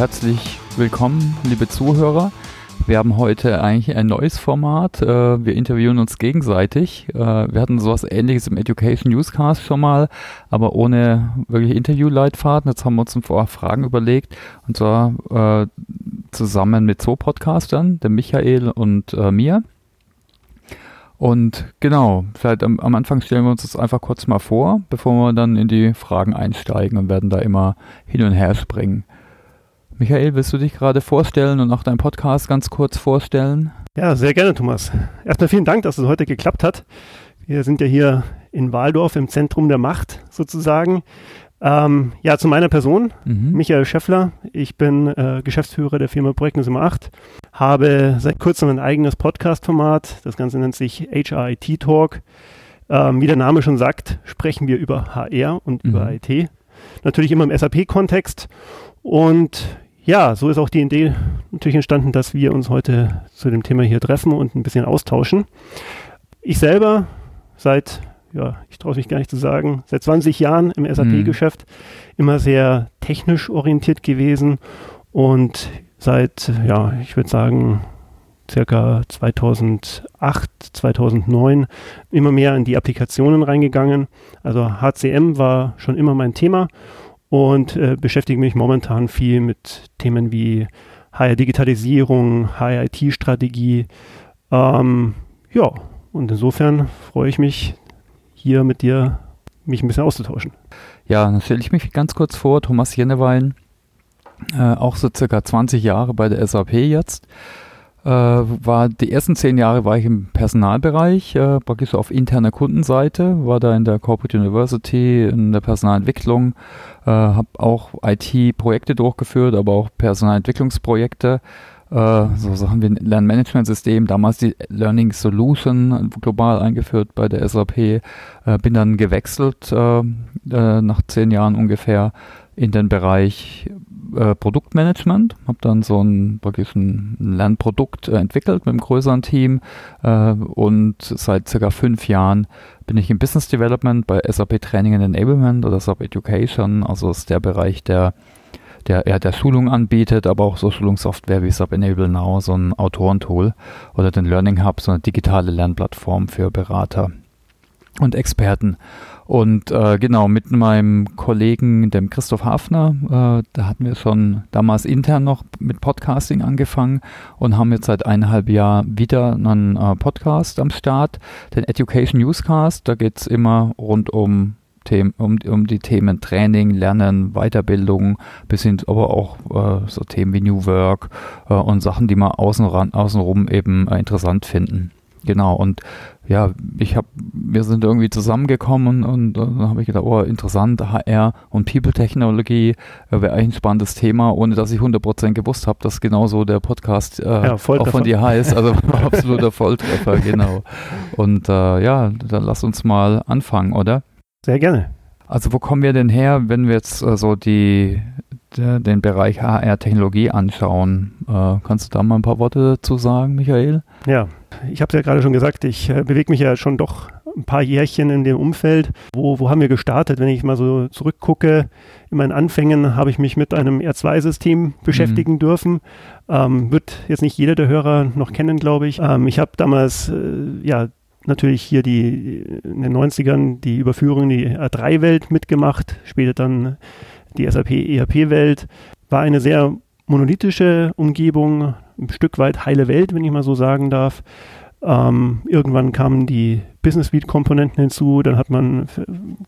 Herzlich willkommen, liebe Zuhörer. Wir haben heute eigentlich ein neues Format. Äh, wir interviewen uns gegenseitig. Äh, wir hatten sowas ähnliches im Education Newscast schon mal, aber ohne wirklich Interviewleitfaden. Jetzt haben wir uns paar Fragen überlegt und zwar äh, zusammen mit zwei Podcastern, dem Michael und mir. Und genau, vielleicht am, am, Anfang stellen wir uns das einfach kurz mal vor, bevor wir dann in die Fragen einsteigen und werden da immer hin und her springen. Michael, willst du dich gerade vorstellen und auch deinen Podcast ganz kurz vorstellen? Ja, sehr gerne, Thomas. Erstmal vielen Dank, dass es heute geklappt hat. Wir sind ja hier in Waldorf im Zentrum der Macht sozusagen. Ähm, ja, zu meiner Person, mhm. Michael Scheffler. Ich bin äh, Geschäftsführer der Firma Projektnus 8, habe seit kurzem ein eigenes Podcast-Format. Das Ganze nennt sich HRIT Talk. Ähm, wie der Name schon sagt, sprechen wir über HR und mhm. über IT. Natürlich immer im SAP-Kontext. Und ja, so ist auch die Idee natürlich entstanden, dass wir uns heute zu dem Thema hier treffen und ein bisschen austauschen. Ich selber seit, ja, ich traue mich gar nicht zu sagen, seit 20 Jahren im SAP-Geschäft mhm. immer sehr technisch orientiert gewesen und seit, ja, ich würde sagen, circa 2008, 2009 immer mehr in die Applikationen reingegangen. Also HCM war schon immer mein Thema und äh, beschäftige mich momentan viel mit Themen wie HR-Digitalisierung, HR-IT-Strategie. Ähm, ja, und insofern freue ich mich, hier mit dir mich ein bisschen auszutauschen. Ja, dann stelle ich mich ganz kurz vor, Thomas Jennewein, äh, auch so circa 20 Jahre bei der SAP jetzt. Äh, war die ersten zehn Jahre war ich im Personalbereich, äh, praktisch auf interner Kundenseite, war da in der Corporate University in der Personalentwicklung, äh, habe auch IT-Projekte durchgeführt, aber auch Personalentwicklungsprojekte, äh, so Sachen wie ein Lernmanagementsystem, damals die Learning Solution global eingeführt bei der SAP, äh, bin dann gewechselt äh, äh, nach zehn Jahren ungefähr in den Bereich äh, Produktmanagement, habe dann so ein wirklich ein Lernprodukt äh, entwickelt mit einem größeren Team äh, und seit circa fünf Jahren bin ich im Business Development bei SAP Training and Enablement oder SAP Education, also ist der Bereich, der der ja, der Schulung anbietet, aber auch so Schulungssoftware wie SAP Enable Now, so ein Autorentool oder den Learning Hub, so eine digitale Lernplattform für Berater und Experten. Und äh, genau, mit meinem Kollegen, dem Christoph Hafner, äh, da hatten wir schon damals intern noch mit Podcasting angefangen und haben jetzt seit eineinhalb Jahren wieder einen äh, Podcast am Start, den Education Newscast. Da geht es immer rund um Themen, um, um die Themen Training, Lernen, Weiterbildung, bis hin aber auch äh, so Themen wie New Work äh, und Sachen, die wir außen ran, außenrum eben äh, interessant finden. Genau, und ja, ich habe, wir sind irgendwie zusammengekommen und, und dann habe ich gedacht, oh, interessant, HR und People-Technologie äh, wäre eigentlich ein spannendes Thema, ohne dass ich 100% gewusst habe, dass genauso der Podcast äh, ja, auch von dir heißt. Also absoluter Volltreffer, genau. Und äh, ja, dann lass uns mal anfangen, oder? Sehr gerne. Also wo kommen wir denn her, wenn wir jetzt äh, so die, de, den Bereich HR-Technologie anschauen? Äh, kannst du da mal ein paar Worte dazu sagen, Michael? Ja, ich habe es ja gerade schon gesagt, ich äh, bewege mich ja schon doch ein paar Jährchen in dem Umfeld. Wo, wo haben wir gestartet? Wenn ich mal so zurückgucke, in meinen Anfängen habe ich mich mit einem R2-System beschäftigen mhm. dürfen. Ähm, wird jetzt nicht jeder der Hörer noch kennen, glaube ich. Ähm, ich habe damals äh, ja natürlich hier die in den 90ern die Überführung in die R3-Welt mitgemacht, später dann die SAP-ERP-Welt. War eine sehr monolithische Umgebung, ein Stück weit heile Welt, wenn ich mal so sagen darf. Ähm, irgendwann kamen die Business Suite Komponenten hinzu, dann hat man,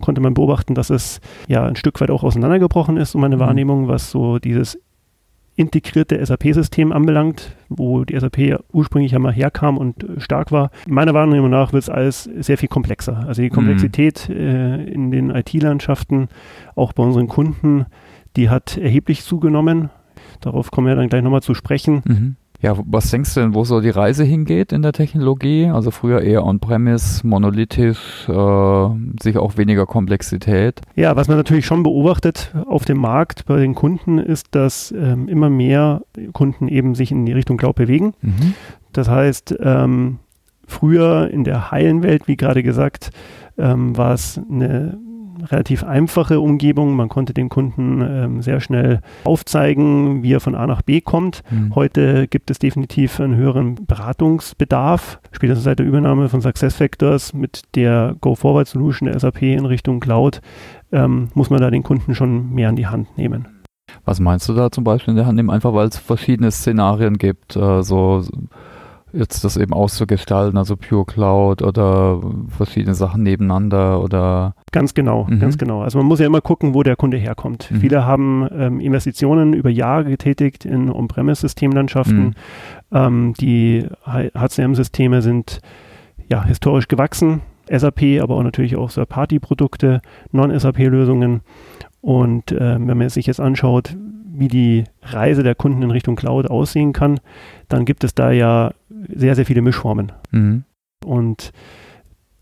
konnte man beobachten, dass es ja ein Stück weit auch auseinandergebrochen ist, um meine mhm. Wahrnehmung, was so dieses integrierte SAP-System anbelangt, wo die SAP ursprünglich ja mal herkam und äh, stark war. Meiner Wahrnehmung nach wird es alles sehr viel komplexer. Also die mhm. Komplexität mhm. äh, in den IT-Landschaften, auch bei unseren Kunden, die hat erheblich zugenommen. Darauf kommen wir dann gleich nochmal zu sprechen. Mhm. Ja, was denkst du denn, wo so die Reise hingeht in der Technologie? Also früher eher on-premise, monolithisch, äh, sicher auch weniger Komplexität. Ja, was man natürlich schon beobachtet auf dem Markt bei den Kunden ist, dass ähm, immer mehr Kunden eben sich in die Richtung Cloud bewegen. Mhm. Das heißt, ähm, früher in der heilen Welt, wie gerade gesagt, ähm, war es eine relativ einfache Umgebung. Man konnte den Kunden ähm, sehr schnell aufzeigen, wie er von A nach B kommt. Mhm. Heute gibt es definitiv einen höheren Beratungsbedarf. Spätestens seit der Übernahme von SuccessFactors mit der Go-Forward-Solution der SAP in Richtung Cloud ähm, muss man da den Kunden schon mehr an die Hand nehmen. Was meinst du da zum Beispiel in der Hand nehmen? Einfach weil es verschiedene Szenarien gibt, äh, so jetzt das eben auszugestalten, also Pure Cloud oder verschiedene Sachen nebeneinander oder Ganz genau, mhm. ganz genau. Also man muss ja immer gucken, wo der Kunde herkommt. Mhm. Viele haben ähm, Investitionen über Jahre getätigt in On-Premise-Systemlandschaften. Mhm. Ähm, die HCM-Systeme sind ja historisch gewachsen. SAP, aber auch natürlich auch Third-Party-Produkte, Non-SAP-Lösungen. Und äh, wenn man sich jetzt anschaut, wie die Reise der Kunden in Richtung Cloud aussehen kann, dann gibt es da ja sehr, sehr viele Mischformen. Mhm. Und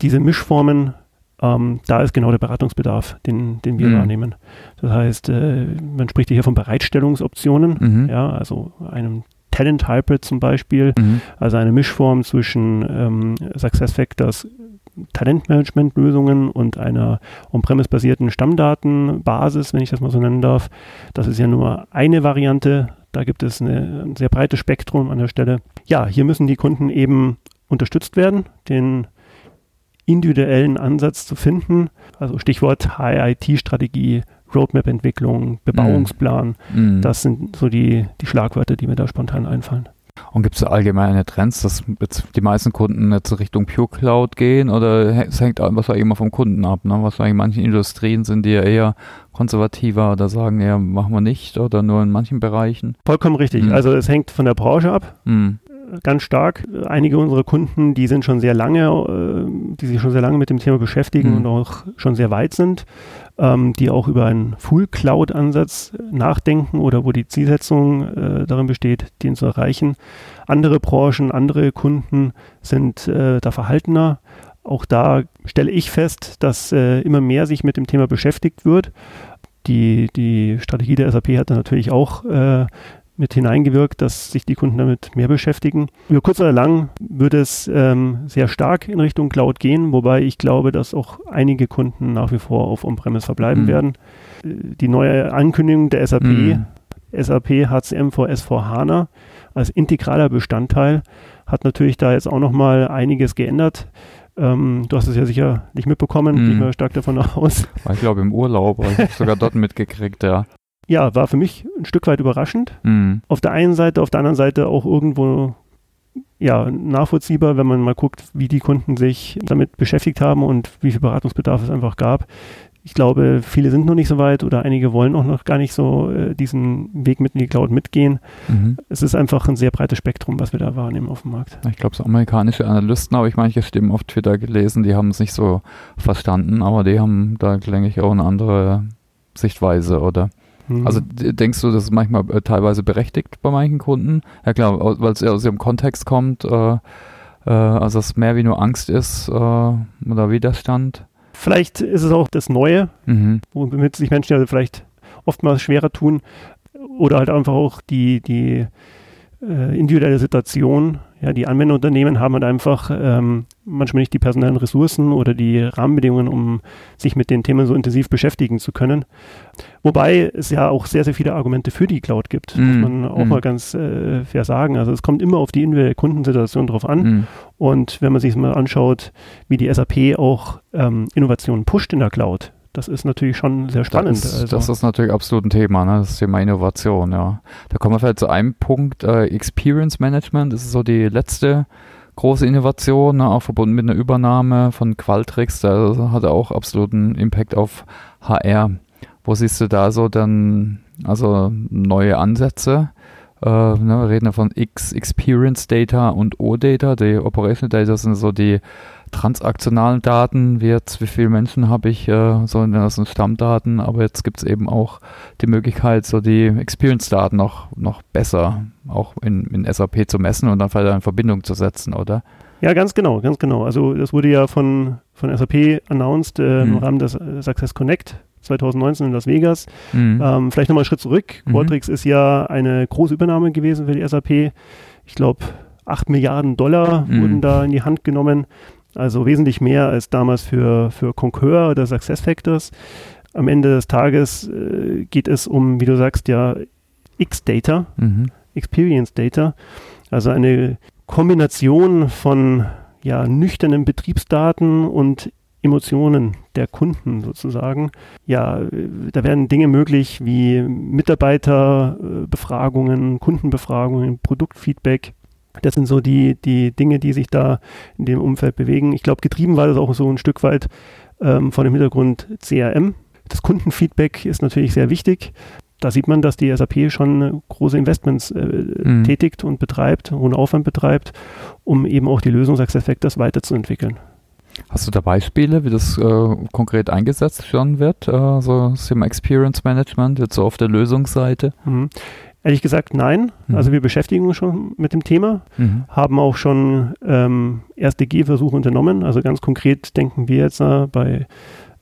diese Mischformen, ähm, da ist genau der Beratungsbedarf, den, den wir mhm. wahrnehmen. Das heißt, äh, man spricht hier von Bereitstellungsoptionen, mhm. ja, also einem Talent Hybrid zum Beispiel, mhm. also eine Mischform zwischen ähm, SuccessFactors Talentmanagement-Lösungen und einer on-premise-basierten Stammdatenbasis, wenn ich das mal so nennen darf. Das ist ja nur eine Variante. Da gibt es eine, ein sehr breites Spektrum an der Stelle. Ja, hier müssen die Kunden eben unterstützt werden, den individuellen Ansatz zu finden. Also Stichwort HIT-Strategie, Roadmap-Entwicklung, Bebauungsplan. Mm. Das sind so die, die Schlagwörter, die mir da spontan einfallen. Und gibt es allgemeine Trends, dass die meisten Kunden jetzt Richtung Pure Cloud gehen oder es hängt was auch immer vom Kunden ab? Ne? Was in manchen Industrien sind die ja eher konservativer oder sagen ja, machen wir nicht oder nur in manchen Bereichen? Vollkommen richtig. Mhm. Also es hängt von der Branche ab. Mhm ganz stark. Einige unserer Kunden, die sind schon sehr lange, äh, die sich schon sehr lange mit dem Thema beschäftigen mhm. und auch schon sehr weit sind, ähm, die auch über einen Full-Cloud-Ansatz nachdenken oder wo die Zielsetzung äh, darin besteht, den zu erreichen. Andere Branchen, andere Kunden sind äh, da verhaltener. Auch da stelle ich fest, dass äh, immer mehr sich mit dem Thema beschäftigt wird. Die, die Strategie der SAP hat da natürlich auch äh, mit hineingewirkt, dass sich die Kunden damit mehr beschäftigen. Über kurz oder lang wird es ähm, sehr stark in Richtung Cloud gehen, wobei ich glaube, dass auch einige Kunden nach wie vor auf On-Premise verbleiben mhm. werden. Äh, die neue Ankündigung der SAP, mhm. SAP HCM vor S4 HANA als integraler Bestandteil, hat natürlich da jetzt auch nochmal einiges geändert. Ähm, du hast es ja sicher nicht mitbekommen, mhm. gehe ich mal stark davon aus. Ich glaube im Urlaub, habe ich sogar dort mitgekriegt, ja ja, war für mich ein Stück weit überraschend. Mhm. Auf der einen Seite, auf der anderen Seite auch irgendwo ja, nachvollziehbar, wenn man mal guckt, wie die Kunden sich damit beschäftigt haben und wie viel Beratungsbedarf es einfach gab. Ich glaube, viele sind noch nicht so weit oder einige wollen auch noch gar nicht so äh, diesen Weg mit in die Cloud mitgehen. Mhm. Es ist einfach ein sehr breites Spektrum, was wir da wahrnehmen auf dem Markt. Ich glaube, so amerikanische Analysten habe ich manche Stimmen auf Twitter gelesen, die haben es nicht so verstanden, aber die haben da, denke ich, auch eine andere Sichtweise, oder? Mhm. Also denkst du, das ist manchmal äh, teilweise berechtigt bei manchen Kunden? Ja klar, weil es aus ihrem Kontext kommt, äh, äh, also es mehr wie nur Angst ist äh, oder Widerstand. Vielleicht ist es auch das Neue, mhm. womit sich Menschen ja vielleicht oftmals schwerer tun oder halt einfach auch die, die äh, individuelle Situation. Ja, die Anwenderunternehmen haben halt einfach ähm, manchmal nicht die personellen Ressourcen oder die Rahmenbedingungen, um sich mit den Themen so intensiv beschäftigen zu können. Wobei es ja auch sehr, sehr viele Argumente für die Cloud gibt, mm. muss man auch mm. mal ganz äh, fair sagen. Also es kommt immer auf die individuelle Kundensituation drauf an. Mm. Und wenn man sich mal anschaut, wie die SAP auch ähm, Innovationen pusht in der Cloud, das ist natürlich schon sehr spannend. Das, also. das ist natürlich absolut ein Thema, ne? das Thema Innovation, ja. Da kommen wir vielleicht zu einem Punkt, äh, Experience Management, das ist so die letzte große Innovation, ne? auch verbunden mit einer Übernahme von Qualtrics, da hat er auch absoluten Impact auf HR. Wo siehst du da so dann, also neue Ansätze? Äh, ne, wir reden ja von X Experience Data und O Data. Die Operational Data sind so die transaktionalen Daten, wie jetzt, wie viele Menschen habe ich, äh, so in das sind Stammdaten, aber jetzt gibt es eben auch die Möglichkeit, so die Experience-Daten noch, noch besser auch in, in SAP zu messen und dann vielleicht in Verbindung zu setzen, oder? Ja, ganz genau, ganz genau. Also das wurde ja von, von SAP announced äh, mhm. im Rahmen des äh, Success Connect 2019 in Las Vegas. Mhm. Ähm, vielleicht nochmal einen Schritt zurück. Mhm. Qualtrics ist ja eine große Übernahme gewesen für die SAP. Ich glaube, 8 Milliarden Dollar mhm. wurden da in die Hand genommen. Also wesentlich mehr als damals für, für Concur oder SuccessFactors. Am Ende des Tages äh, geht es um, wie du sagst, ja, X-Data, mhm. Experience Data. Also eine Kombination von ja, nüchternen Betriebsdaten und Emotionen der Kunden sozusagen. Ja, da werden Dinge möglich wie Mitarbeiterbefragungen, Kundenbefragungen, Produktfeedback. Das sind so die, die Dinge, die sich da in dem Umfeld bewegen. Ich glaube, getrieben war das auch so ein Stück weit ähm, von dem Hintergrund CRM. Das Kundenfeedback ist natürlich sehr wichtig. Da sieht man, dass die SAP schon große Investments äh, mhm. tätigt und betreibt, hohen Aufwand betreibt, um eben auch die Lösung SuccessFactors weiterzuentwickeln. Hast du da Beispiele, wie das äh, konkret eingesetzt werden wird, äh, so das Thema Experience Management, jetzt so auf der Lösungsseite? Mhm. Ehrlich gesagt, nein. Mhm. Also wir beschäftigen uns schon mit dem Thema, mhm. haben auch schon ähm, erste Gehversuche unternommen. Also ganz konkret denken wir jetzt äh, bei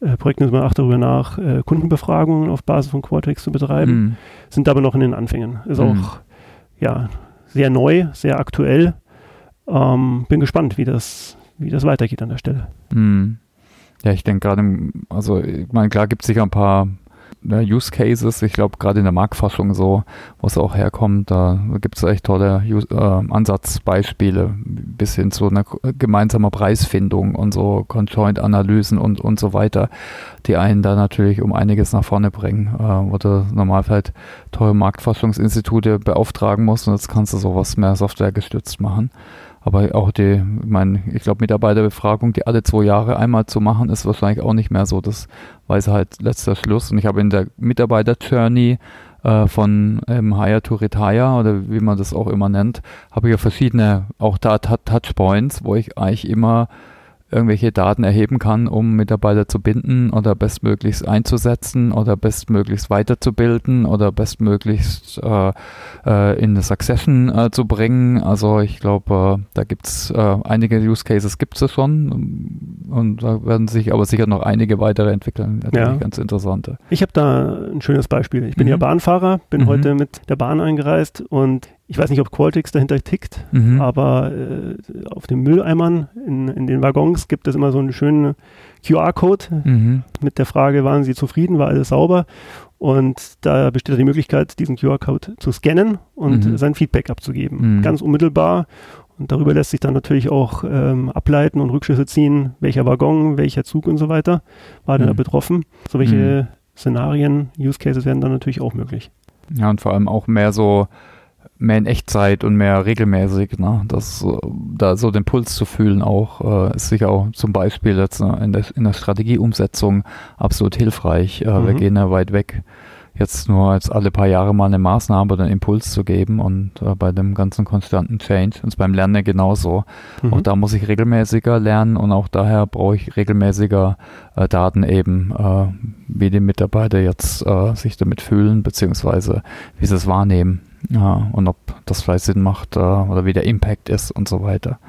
äh, Projekten über auch darüber nach, äh, Kundenbefragungen auf Basis von Qualtrics zu betreiben, mhm. sind aber noch in den Anfängen. Ist mhm. auch ja, sehr neu, sehr aktuell. Ähm, bin gespannt, wie das, wie das weitergeht an der Stelle. Mhm. Ja, ich denke gerade, also ich meine, klar gibt es sicher ein paar ne, Use Cases, ich glaube gerade in der Marktforschung so, wo es auch herkommt, da gibt es echt tolle äh, Ansatzbeispiele bis hin zu einer gemeinsamen Preisfindung und so Conjoint-Analysen und, und so weiter, die einen da natürlich um einiges nach vorne bringen, äh, wo du normal vielleicht teure Marktforschungsinstitute beauftragen musst und jetzt kannst du sowas mehr Software gestützt machen. Aber auch die, ich meine, ich glaube, Mitarbeiterbefragung, die alle zwei Jahre einmal zu machen, ist wahrscheinlich auch nicht mehr so das Weise halt letzter Schluss. Und ich habe in der Mitarbeiter-Journey äh, von ähm, Hire to Retire oder wie man das auch immer nennt, habe ich ja verschiedene, auch da Touchpoints, wo ich eigentlich immer irgendwelche Daten erheben kann, um Mitarbeiter zu binden oder bestmöglichst einzusetzen oder bestmöglichst weiterzubilden oder bestmöglichst äh, äh, in eine Succession äh, zu bringen. Also ich glaube, äh, da gibt es äh, einige Use Cases gibt es schon und da werden sich aber sicher noch einige weitere entwickeln. Ja. ganz interessante. Ich habe da ein schönes Beispiel. Ich bin mhm. ja Bahnfahrer, bin mhm. heute mit der Bahn eingereist und ich weiß nicht, ob Qualtrics dahinter tickt, mhm. aber äh, auf den Mülleimern in, in den Waggons gibt es immer so einen schönen QR-Code mhm. mit der Frage, waren Sie zufrieden, war alles sauber? Und da besteht die Möglichkeit, diesen QR-Code zu scannen und mhm. sein Feedback abzugeben. Mhm. Ganz unmittelbar. Und darüber lässt sich dann natürlich auch ähm, ableiten und Rückschlüsse ziehen, welcher Waggon, welcher Zug und so weiter war denn da mhm. betroffen. So welche mhm. Szenarien, Use Cases werden dann natürlich auch möglich. Ja, und vor allem auch mehr so mehr in Echtzeit und mehr regelmäßig, ne? Das da so den Puls zu fühlen auch, äh, ist sicher auch zum Beispiel jetzt ne, in, der, in der Strategieumsetzung absolut hilfreich. Äh, mhm. Wir gehen ja weit weg, jetzt nur als alle paar Jahre mal eine Maßnahme oder einen Impuls zu geben und äh, bei dem ganzen konstanten Change und beim Lernen genauso. Mhm. Auch da muss ich regelmäßiger lernen und auch daher brauche ich regelmäßiger äh, Daten eben, äh, wie die Mitarbeiter jetzt äh, sich damit fühlen, beziehungsweise wie sie es wahrnehmen. Ja, und ob das vielleicht Sinn macht äh, oder wie der Impact ist und so weiter.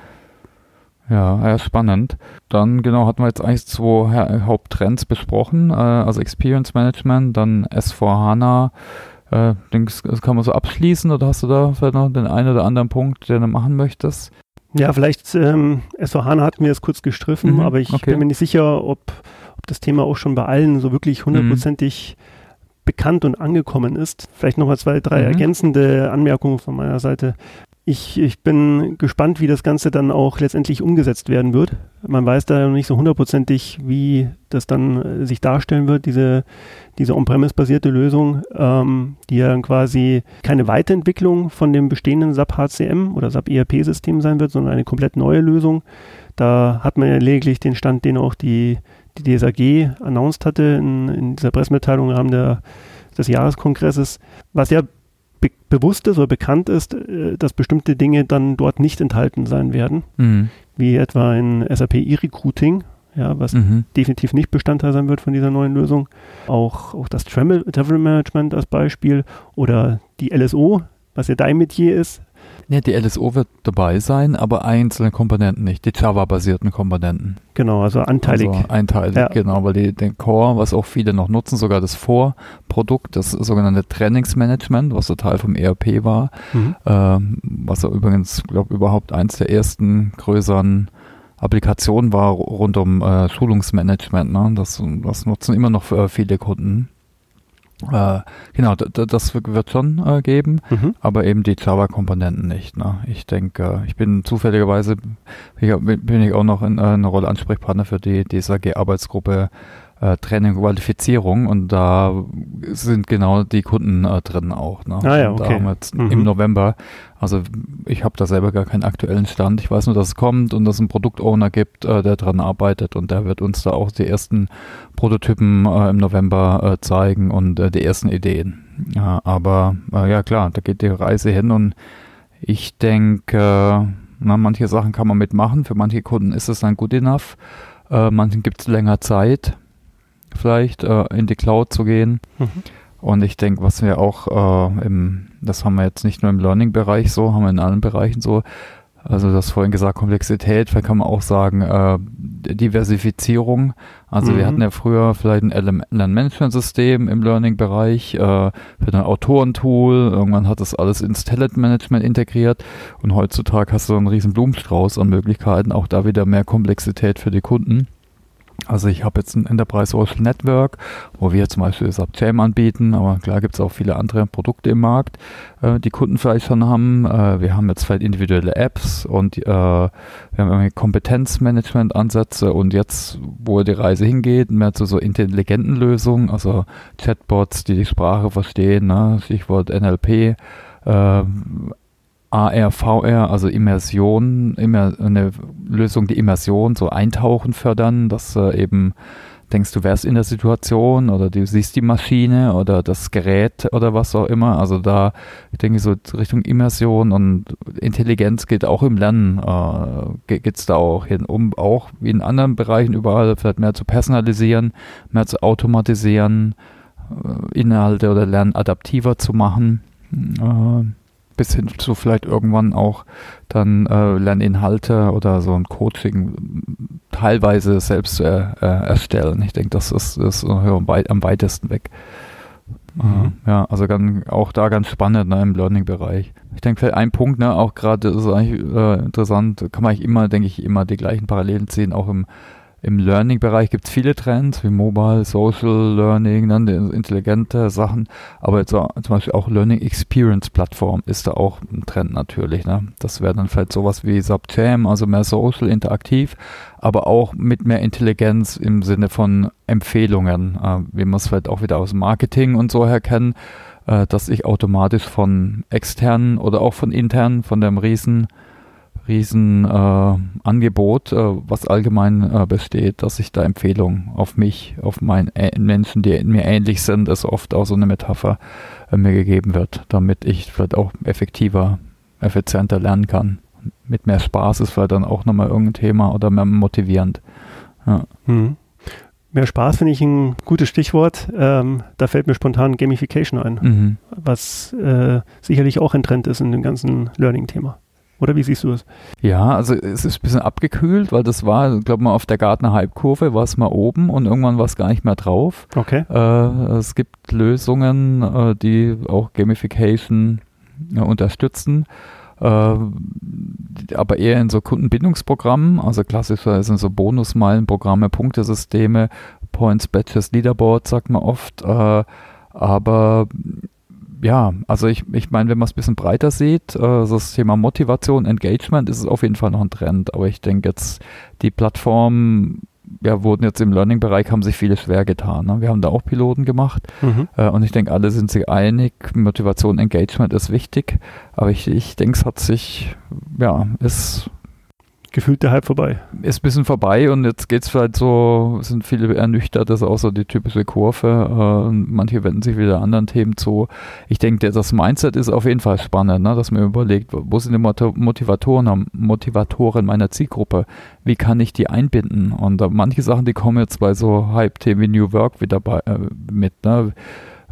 Ja, ja, spannend. Dann genau hatten wir jetzt eigentlich zwei ha Haupttrends besprochen, äh, also Experience Management, dann S4HANA. Äh, denkst, das kann man so abschließen oder hast du da vielleicht noch den einen oder anderen Punkt, den du machen möchtest? Ja, vielleicht ähm, S4HANA hat mir das kurz gestriffen, mhm, aber ich okay. bin mir nicht sicher, ob, ob das Thema auch schon bei allen so wirklich mhm. hundertprozentig mhm bekannt und angekommen ist. Vielleicht nochmal zwei, drei mhm. ergänzende Anmerkungen von meiner Seite. Ich, ich bin gespannt, wie das Ganze dann auch letztendlich umgesetzt werden wird. Man weiß da noch nicht so hundertprozentig, wie das dann äh, sich darstellen wird, diese, diese On-Premise-basierte Lösung, ähm, die ja dann quasi keine Weiterentwicklung von dem bestehenden SAP HCM oder SAP ERP-System sein wird, sondern eine komplett neue Lösung. Da hat man ja lediglich den Stand, den auch die die DSAG announced hatte in, in dieser Pressemitteilung im Rahmen der, des Jahreskongresses, was ja be bewusst ist oder bekannt ist, äh, dass bestimmte Dinge dann dort nicht enthalten sein werden, mhm. wie etwa in SAP E-Recruiting, ja, was mhm. definitiv nicht Bestandteil sein wird von dieser neuen Lösung. Auch, auch das Travel, Travel Management als Beispiel oder die LSO, was ja dein Metier ist, ja, die LSO wird dabei sein, aber einzelne Komponenten nicht, die Java-basierten Komponenten. Genau, also anteilig. Also einteilig, ja. genau, weil die, den Core, was auch viele noch nutzen, sogar das Vorprodukt, das sogenannte Trainingsmanagement, was total vom ERP war, mhm. ähm, was ja übrigens, glaube überhaupt eins der ersten größeren Applikation war rund um äh, Schulungsmanagement. Ne? Das, das nutzen immer noch äh, viele Kunden. Äh, genau, das wird schon äh, geben, mhm. aber eben die Java-Komponenten nicht. Ne? Ich denke, ich bin zufälligerweise, bin ich auch noch in, äh, eine Rolle Ansprechpartner für die DSAG-Arbeitsgruppe äh, Training Qualifizierung und da sind genau die Kunden äh, drin auch. Ne? Ah ja, okay. Da haben wir jetzt mhm. im November, also ich habe da selber gar keinen aktuellen Stand. Ich weiß nur, dass es kommt und dass es einen Produktowner gibt, äh, der dran arbeitet und der wird uns da auch die ersten Prototypen äh, im November äh, zeigen und äh, die ersten Ideen. Ja, aber ja klar, da geht die Reise hin und ich denke, na, manche Sachen kann man mitmachen. Für manche Kunden ist es dann gut enough. Manchen gibt es länger Zeit vielleicht äh, in die Cloud zu gehen. Mhm. Und ich denke, was wir auch äh, im, das haben wir jetzt nicht nur im Learning-Bereich so, haben wir in allen Bereichen so, also das vorhin gesagt, Komplexität, vielleicht kann man auch sagen, äh, Diversifizierung. Also mhm. wir hatten ja früher vielleicht ein Lernmanagementsystem im Learning-Bereich, äh, für ein Autorentool, irgendwann hat das alles ins Talent-Management integriert und heutzutage hast du einen riesen Blumenstrauß an Möglichkeiten, auch da wieder mehr Komplexität für die Kunden. Also ich habe jetzt ein Enterprise Social Network, wo wir zum Beispiel SAP anbieten, aber klar gibt es auch viele andere Produkte im Markt, äh, die Kunden vielleicht schon haben. Äh, wir haben jetzt vielleicht individuelle Apps und äh, wir haben Kompetenzmanagement-Ansätze und jetzt, wo die Reise hingeht, mehr zu so intelligenten Lösungen, also Chatbots, die die Sprache verstehen, ne? Stichwort NLP, äh, AR, VR, also Immersion, immer eine Lösung, die Immersion, so Eintauchen fördern, dass äh, eben denkst, du wärst in der Situation oder du siehst die Maschine oder das Gerät oder was auch immer. Also da, ich denke, so Richtung Immersion und Intelligenz geht auch im Lernen, äh, geht es da auch hin, um auch wie in anderen Bereichen überall vielleicht mehr zu personalisieren, mehr zu automatisieren, äh, Inhalte oder Lernen adaptiver zu machen. Äh, bis hin zu vielleicht irgendwann auch dann äh, Lerninhalte oder so ein Coaching teilweise selbst zu äh, erstellen. Ich denke, das ist, ist am weitesten weg. Mhm. Ja, also ganz, auch da ganz spannend ne, im Learning-Bereich. Ich denke, vielleicht ein Punkt, ne, auch gerade ist eigentlich äh, interessant, kann man eigentlich immer, denke ich, immer die gleichen Parallelen ziehen, auch im im Learning-Bereich gibt es viele Trends, wie Mobile, Social Learning, dann intelligente Sachen, aber jetzt zum Beispiel auch Learning Experience Plattform ist da auch ein Trend natürlich. Ne? Das wäre dann vielleicht sowas wie Subjam, also mehr Social, interaktiv, aber auch mit mehr Intelligenz im Sinne von Empfehlungen, äh, wie man es vielleicht auch wieder aus Marketing und so her kennen, äh, dass ich automatisch von externen oder auch von internen, von dem riesen riesen äh, Angebot, äh, was allgemein äh, besteht, dass ich da Empfehlungen auf mich, auf meinen Menschen, die mir ähnlich sind, ist oft auch so eine Metapher äh, mir gegeben wird, damit ich vielleicht auch effektiver, effizienter lernen kann. Mit mehr Spaß ist vielleicht dann auch nochmal irgendein Thema oder mehr motivierend. Ja. Hm. Mehr Spaß finde ich ein gutes Stichwort. Ähm, da fällt mir spontan Gamification ein, mhm. was äh, sicherlich auch ein Trend ist in dem ganzen Learning-Thema. Oder wie siehst du es? Ja, also es ist ein bisschen abgekühlt, weil das war, glaube mal auf der Gartner Halbkurve war es mal oben und irgendwann war es gar nicht mehr drauf. Okay. Äh, es gibt Lösungen, äh, die auch Gamification äh, unterstützen. Äh, aber eher in so Kundenbindungsprogrammen, also klassischerweise so Bonusmeilenprogramme, Punktesysteme, Points, Badges, Leaderboard, sagt man oft. Äh, aber ja, also ich, ich meine, wenn man es ein bisschen breiter sieht, äh, das Thema Motivation, Engagement ist es auf jeden Fall noch ein Trend. Aber ich denke jetzt, die Plattformen ja, wurden jetzt im Learning-Bereich, haben sich viele schwer getan. Ne? Wir haben da auch Piloten gemacht mhm. äh, und ich denke, alle sind sich einig, Motivation, Engagement ist wichtig. Aber ich, ich denke, es hat sich, ja, ist gefühlt der Hype vorbei. Ist ein bisschen vorbei und jetzt geht es vielleicht so, sind viele ernüchtert, das ist auch so die typische Kurve. Äh, manche wenden sich wieder anderen Themen zu. Ich denke, das Mindset ist auf jeden Fall spannend, ne, dass man überlegt, wo sind die Motivatoren, Motivatoren meiner Zielgruppe? Wie kann ich die einbinden? Und äh, manche Sachen, die kommen jetzt bei so Hype-Themen wie New Work wieder bei, äh, mit. Ne?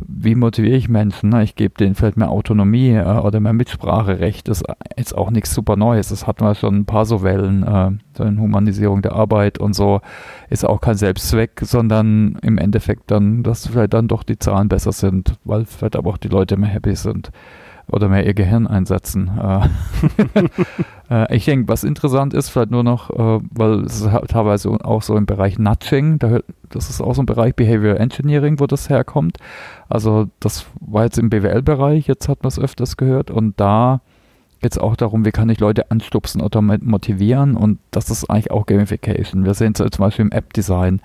Wie motiviere ich Menschen? Ich gebe denen vielleicht mehr Autonomie äh, oder mehr Mitspracherecht. Das ist auch nichts super Neues. Das hatten wir schon ein paar so Wellen, äh, so eine Humanisierung der Arbeit und so. Ist auch kein Selbstzweck, sondern im Endeffekt dann, dass vielleicht dann doch die Zahlen besser sind, weil vielleicht aber auch die Leute mehr happy sind. Oder mehr ihr Gehirn einsetzen. Äh, äh, ich denke, was interessant ist, vielleicht nur noch, äh, weil es ist halt teilweise auch so im Bereich Nudging, das ist auch so ein Bereich Behavior Engineering, wo das herkommt. Also das war jetzt im BWL-Bereich, jetzt hat man es öfters gehört und da geht es auch darum, wie kann ich Leute anstupsen oder motivieren und das ist eigentlich auch Gamification. Wir sehen es zum Beispiel im App-Design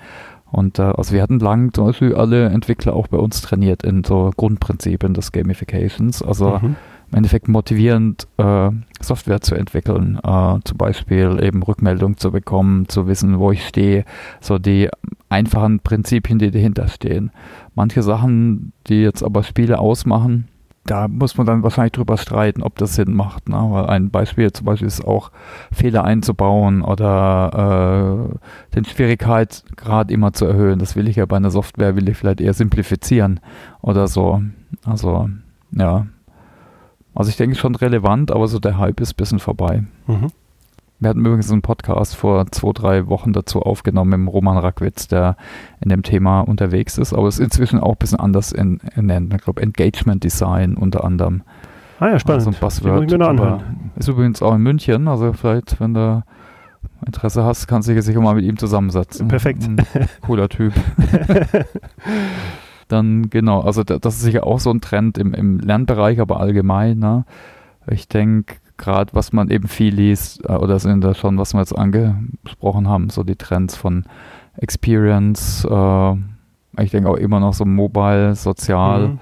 und äh, also wir hatten lang zum Beispiel alle Entwickler auch bei uns trainiert in so Grundprinzipien des Gamifications. Also mhm. im Endeffekt motivierend äh, Software zu entwickeln, äh, zum Beispiel eben Rückmeldung zu bekommen, zu wissen, wo ich stehe, so die einfachen Prinzipien, die dahinter stehen. Manche Sachen, die jetzt aber Spiele ausmachen, da muss man dann wahrscheinlich drüber streiten, ob das Sinn macht. Ne? Weil ein Beispiel zum Beispiel ist auch Fehler einzubauen oder äh, den Schwierigkeitsgrad immer zu erhöhen. Das will ich ja bei einer Software, will ich vielleicht eher simplifizieren oder so. Also, ja. Also ich denke schon relevant, aber so der Hype ist ein bisschen vorbei. Mhm. Wir hatten übrigens einen Podcast vor zwei, drei Wochen dazu aufgenommen mit Roman Rackwitz, der in dem Thema unterwegs ist, aber es ist inzwischen auch ein bisschen anders in, in, in ich glaube, Engagement Design unter anderem. Ah ja, spannend. Also ein Buzzword. Mir ist übrigens auch in München, also vielleicht, wenn du Interesse hast, kannst du dich sicher mal mit ihm zusammensetzen. Perfekt. Ein cooler Typ. Dann genau, also das ist sicher auch so ein Trend im, im Lernbereich, aber allgemein. Ne? Ich denke, gerade was man eben viel liest, äh, oder sind das schon, was wir jetzt angesprochen haben, so die Trends von Experience, äh, ich denke auch immer noch so mobile, sozial, mhm.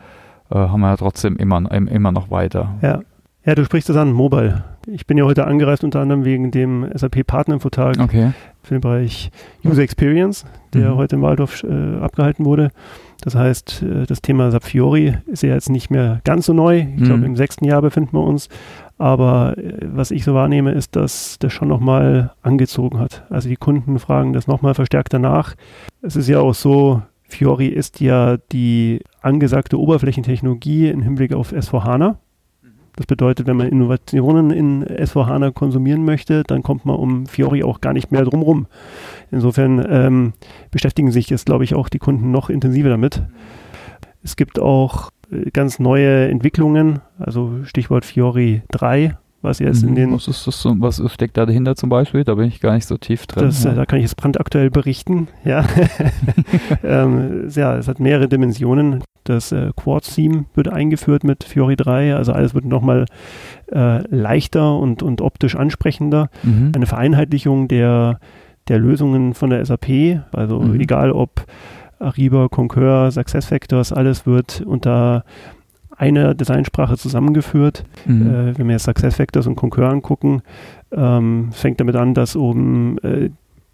äh, haben wir ja trotzdem immer, immer noch weiter. Ja. Ja, du sprichst das an, Mobile. Ich bin ja heute angereist unter anderem wegen dem SAP Partnerinfotag okay. für den Bereich User Experience, der mhm. heute in Waldorf äh, abgehalten wurde. Das heißt, äh, das Thema SAP Fiori ist ja jetzt nicht mehr ganz so neu. Ich mhm. glaube, im sechsten Jahr befinden wir uns. Aber äh, was ich so wahrnehme, ist, dass das schon nochmal angezogen hat. Also die Kunden fragen das nochmal verstärkt danach. Es ist ja auch so, Fiori ist ja die angesagte Oberflächentechnologie im Hinblick auf S4HANA. Das bedeutet, wenn man Innovationen in S4HANA konsumieren möchte, dann kommt man um Fiori auch gar nicht mehr drumherum. Insofern ähm, beschäftigen sich jetzt, glaube ich, auch die Kunden noch intensiver damit. Es gibt auch ganz neue Entwicklungen, also Stichwort Fiori 3, was jetzt in mhm. den. Was, ist das, was steckt da dahinter zum Beispiel? Da bin ich gar nicht so tief drin. Das, ja. Da kann ich jetzt brandaktuell berichten. Ja, ähm, ja es hat mehrere Dimensionen. Das äh, Quartz-Theme wird eingeführt mit Fiori 3, also alles wird nochmal äh, leichter und, und optisch ansprechender. Mhm. Eine Vereinheitlichung der, der Lösungen von der SAP, also mhm. egal ob Ariba, Concur, SuccessFactors, alles wird unter einer Designsprache zusammengeführt. Mhm. Äh, wenn wir jetzt SuccessFactors und Concur angucken, ähm, fängt damit an, dass oben äh,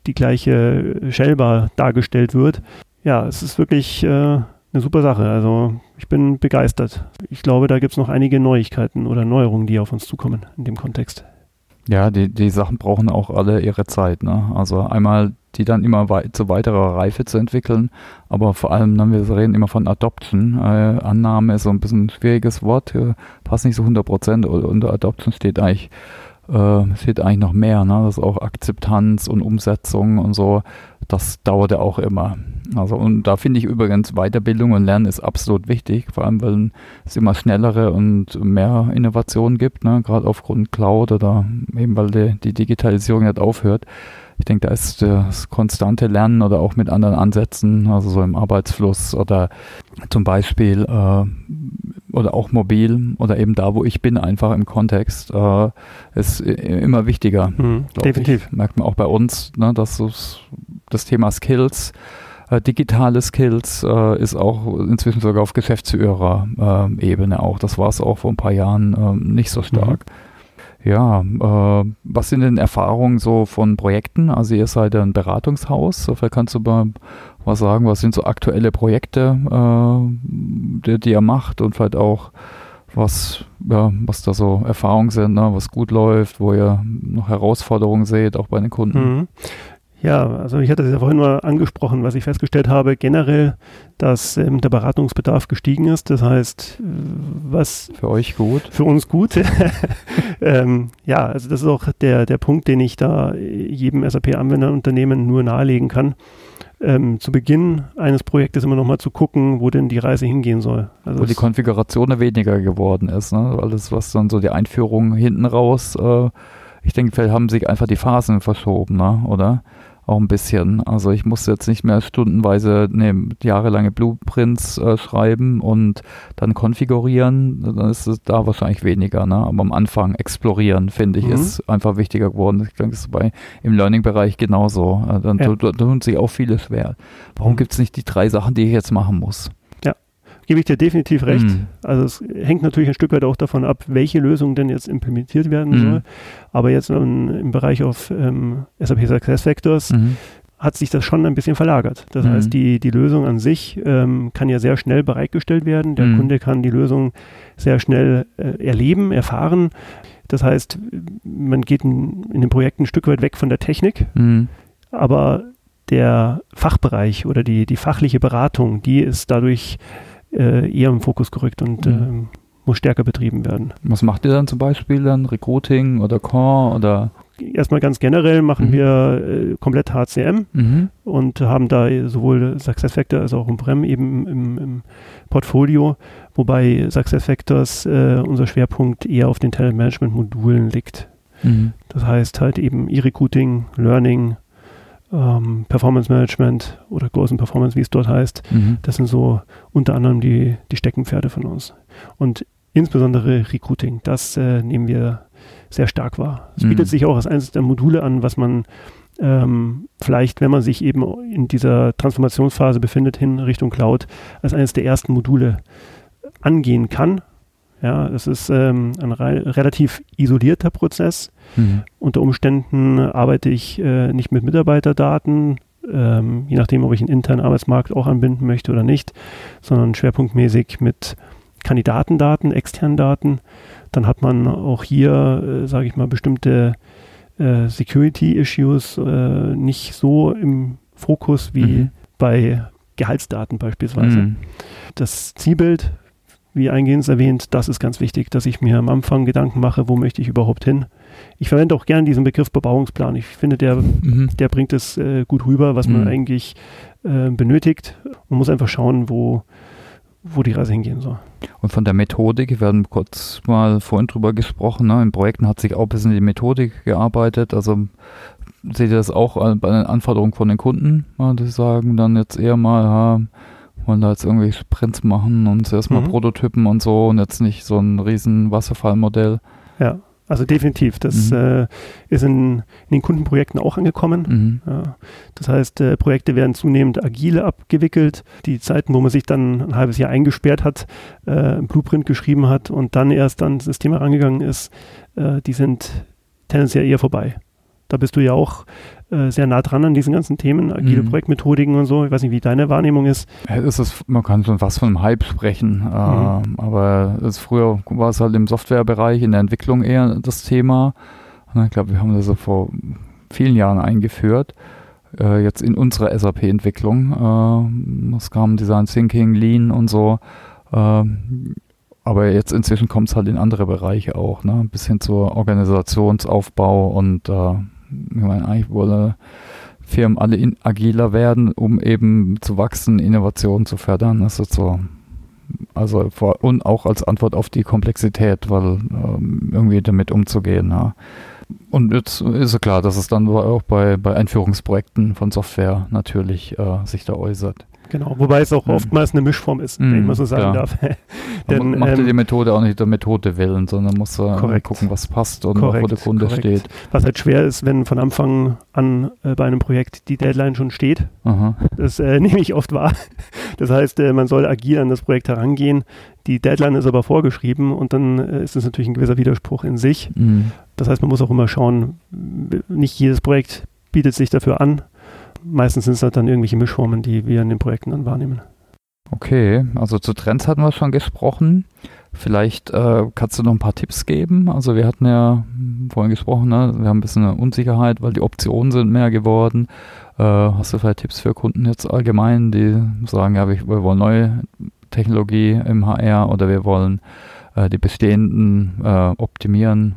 die gleiche Shellbar dargestellt wird. Ja, es ist wirklich äh, eine super Sache. Also ich bin begeistert. Ich glaube, da gibt es noch einige Neuigkeiten oder Neuerungen, die auf uns zukommen in dem Kontext. Ja, die, die Sachen brauchen auch alle ihre Zeit. Ne? Also einmal die dann immer wei zu weiterer Reife zu entwickeln, aber vor allem, ne, wir reden immer von Adoption. Äh, Annahme ist so ein bisschen ein schwieriges Wort, äh, passt nicht so 100 Prozent. Unter Adoption steht eigentlich äh, steht eigentlich noch mehr, ne? Das ist auch Akzeptanz und Umsetzung und so. Das dauert ja auch immer. Also und da finde ich übrigens Weiterbildung und Lernen ist absolut wichtig, vor allem weil es immer schnellere und mehr Innovationen gibt, ne? gerade aufgrund Cloud oder eben weil die, die Digitalisierung nicht aufhört. Ich denke, da ist das konstante Lernen oder auch mit anderen Ansätzen, also so im Arbeitsfluss oder zum Beispiel äh, oder auch mobil oder eben da, wo ich bin, einfach im Kontext, äh, ist immer wichtiger. Mhm, definitiv. Ich. Merkt man auch bei uns, ne, dass das Thema Skills äh, digitale Skills äh, ist auch inzwischen sogar auf Geschäftsführer-Ebene äh, auch. Das war es auch vor ein paar Jahren äh, nicht so stark. Mhm. Ja, äh, was sind denn Erfahrungen so von Projekten? Also ihr seid ein Beratungshaus. Vielleicht kannst du mal was sagen, was sind so aktuelle Projekte, äh, die, die ihr macht und vielleicht auch was, ja, was da so Erfahrungen sind, ne? was gut läuft, wo ihr noch Herausforderungen seht, auch bei den Kunden. Mhm. Ja, also ich hatte es ja vorhin mal angesprochen, was ich festgestellt habe, generell, dass ähm, der Beratungsbedarf gestiegen ist. Das heißt, was für euch gut? Für uns gut. ähm, ja, also das ist auch der, der Punkt, den ich da jedem SAP-Anwenderunternehmen nur nahelegen kann. ähm, zu Beginn eines Projektes immer nochmal zu gucken, wo denn die Reise hingehen soll. Also wo die Konfiguration weniger geworden ist. Ne? Alles, was dann so die Einführung hinten raus, äh, ich denke, vielleicht haben sich einfach die Phasen verschoben, ne? oder? Auch ein bisschen. Also ich muss jetzt nicht mehr stundenweise nee, jahrelange Blueprints äh, schreiben und dann konfigurieren. Dann ist es da wahrscheinlich weniger. Ne? Aber am Anfang explorieren, finde ich, mhm. ist einfach wichtiger geworden. Ich denke, das ist bei, im Learning-Bereich genauso. Äh, dann ja. tun sich auch viele schwer. Warum mhm. gibt es nicht die drei Sachen, die ich jetzt machen muss? Gebe ich dir definitiv recht. Mhm. Also es hängt natürlich ein Stück weit auch davon ab, welche Lösung denn jetzt implementiert werden mhm. soll. Aber jetzt im, im Bereich auf ähm, SAP SuccessFactors mhm. hat sich das schon ein bisschen verlagert. Das mhm. heißt, die, die Lösung an sich ähm, kann ja sehr schnell bereitgestellt werden. Der mhm. Kunde kann die Lösung sehr schnell äh, erleben, erfahren. Das heißt, man geht in, in dem Projekt ein Stück weit weg von der Technik, mhm. aber der Fachbereich oder die, die fachliche Beratung, die ist dadurch äh, eher im Fokus gerückt und mhm. äh, muss stärker betrieben werden. Was macht ihr dann zum Beispiel dann? Recruiting oder Core oder? Erstmal ganz generell machen mhm. wir äh, komplett HCM mhm. und haben da sowohl SuccessFactor als auch Umbrem eben im, im, Portfolio, wobei SuccessFactors äh, unser Schwerpunkt eher auf den Talent-Management-Modulen liegt. Mhm. Das heißt halt eben E-Recruiting, Learning, ähm, Performance Management oder and Performance, wie es dort heißt. Mhm. Das sind so unter anderem die, die Steckenpferde von uns. Und insbesondere Recruiting, das äh, nehmen wir sehr stark wahr. Es mhm. bietet sich auch als eines der Module an, was man ähm, vielleicht, wenn man sich eben in dieser Transformationsphase befindet, hin Richtung Cloud, als eines der ersten Module angehen kann. Ja, es ist ähm, ein re relativ isolierter Prozess. Mhm. Unter Umständen arbeite ich äh, nicht mit Mitarbeiterdaten, ähm, je nachdem, ob ich einen internen Arbeitsmarkt auch anbinden möchte oder nicht, sondern schwerpunktmäßig mit Kandidatendaten, externen Daten. Dann hat man auch hier, äh, sage ich mal, bestimmte äh, Security-Issues äh, nicht so im Fokus wie mhm. bei Gehaltsdaten beispielsweise. Mhm. Das Zielbild, wie eingehend erwähnt, das ist ganz wichtig, dass ich mir am Anfang Gedanken mache, wo möchte ich überhaupt hin ich verwende auch gerne diesen Begriff Bebauungsplan. Ich finde, der, mhm. der bringt es äh, gut rüber, was man mhm. eigentlich äh, benötigt. Man muss einfach schauen, wo, wo die Reise hingehen soll. Und von der Methodik, wir haben kurz mal vorhin drüber gesprochen, ne? in Projekten hat sich auch ein bisschen die Methodik gearbeitet. Also seht ihr das auch bei den Anforderungen von den Kunden, dass sie sagen, dann jetzt eher mal, ja, wollen da jetzt irgendwie Sprints machen und zuerst mal mhm. Prototypen und so und jetzt nicht so ein riesen Wasserfallmodell. Ja, also definitiv, das mhm. äh, ist in, in, den Kundenprojekten auch angekommen. Mhm. Ja. Das heißt, äh, Projekte werden zunehmend agile abgewickelt. Die Zeiten, wo man sich dann ein halbes Jahr eingesperrt hat, äh, ein Blueprint geschrieben hat und dann erst an das Thema rangegangen ist, äh, die sind tendenziell eher vorbei. Da bist du ja auch äh, sehr nah dran an diesen ganzen Themen, agile mhm. Projektmethodiken und so. Ich weiß nicht, wie deine Wahrnehmung ist. Ist es, man kann schon was von einem Hype sprechen, äh, mhm. aber es, früher war es halt im Softwarebereich, in der Entwicklung eher das Thema. Ich glaube, wir haben das so vor vielen Jahren eingeführt. Äh, jetzt in unserer SAP-Entwicklung. Äh, es kam Design Thinking, Lean und so. Äh, aber jetzt inzwischen kommt es halt in andere Bereiche auch, ne? Bis hin zur Organisationsaufbau und äh, ich meine, eigentlich wollen Firmen alle agiler werden, um eben zu wachsen, Innovationen zu fördern. Das ist so. Also vor, und auch als Antwort auf die Komplexität, weil ähm, irgendwie damit umzugehen. Ja. Und jetzt ist es klar, dass es dann auch bei, bei Einführungsprojekten von Software natürlich äh, sich da äußert. Genau, wobei es auch mhm. oftmals eine Mischform ist, wenn ich mal so sagen ja. darf. Denn, man macht ähm, die Methode auch nicht der Methode willen, sondern muss äh, gucken, was passt und korrekt, wo der Kunde korrekt. steht. Was halt schwer ist, wenn von Anfang an äh, bei einem Projekt die Deadline schon steht. Aha. Das äh, nehme ich oft wahr. Das heißt, äh, man soll agil an das Projekt herangehen. Die Deadline ist aber vorgeschrieben und dann äh, ist es natürlich ein gewisser Widerspruch in sich. Mhm. Das heißt, man muss auch immer schauen, nicht jedes Projekt bietet sich dafür an meistens sind es halt dann irgendwelche Mischformen, die wir in den Projekten dann wahrnehmen. Okay, also zu Trends hatten wir schon gesprochen. Vielleicht äh, kannst du noch ein paar Tipps geben. Also wir hatten ja vorhin gesprochen, ne? wir haben ein bisschen eine Unsicherheit, weil die Optionen sind mehr geworden. Äh, hast du vielleicht Tipps für Kunden jetzt allgemein, die sagen, ja, wir, wir wollen neue Technologie im HR oder wir wollen äh, die bestehenden äh, optimieren,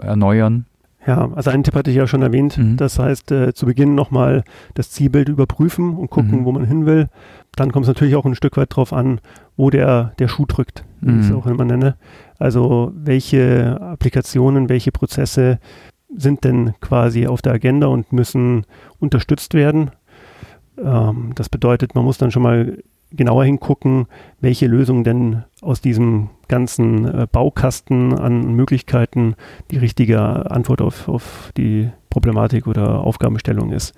äh, erneuern? Ja, also einen Tipp hatte ich ja schon erwähnt. Mhm. Das heißt, äh, zu Beginn nochmal das Zielbild überprüfen und gucken, mhm. wo man hin will. Dann kommt es natürlich auch ein Stück weit drauf an, wo der, der Schuh drückt, wie ich es mhm. auch immer nenne. Also welche Applikationen, welche Prozesse sind denn quasi auf der Agenda und müssen unterstützt werden. Ähm, das bedeutet, man muss dann schon mal genauer hingucken, welche Lösung denn aus diesem ganzen äh, Baukasten an Möglichkeiten die richtige Antwort auf, auf die Problematik oder Aufgabenstellung ist.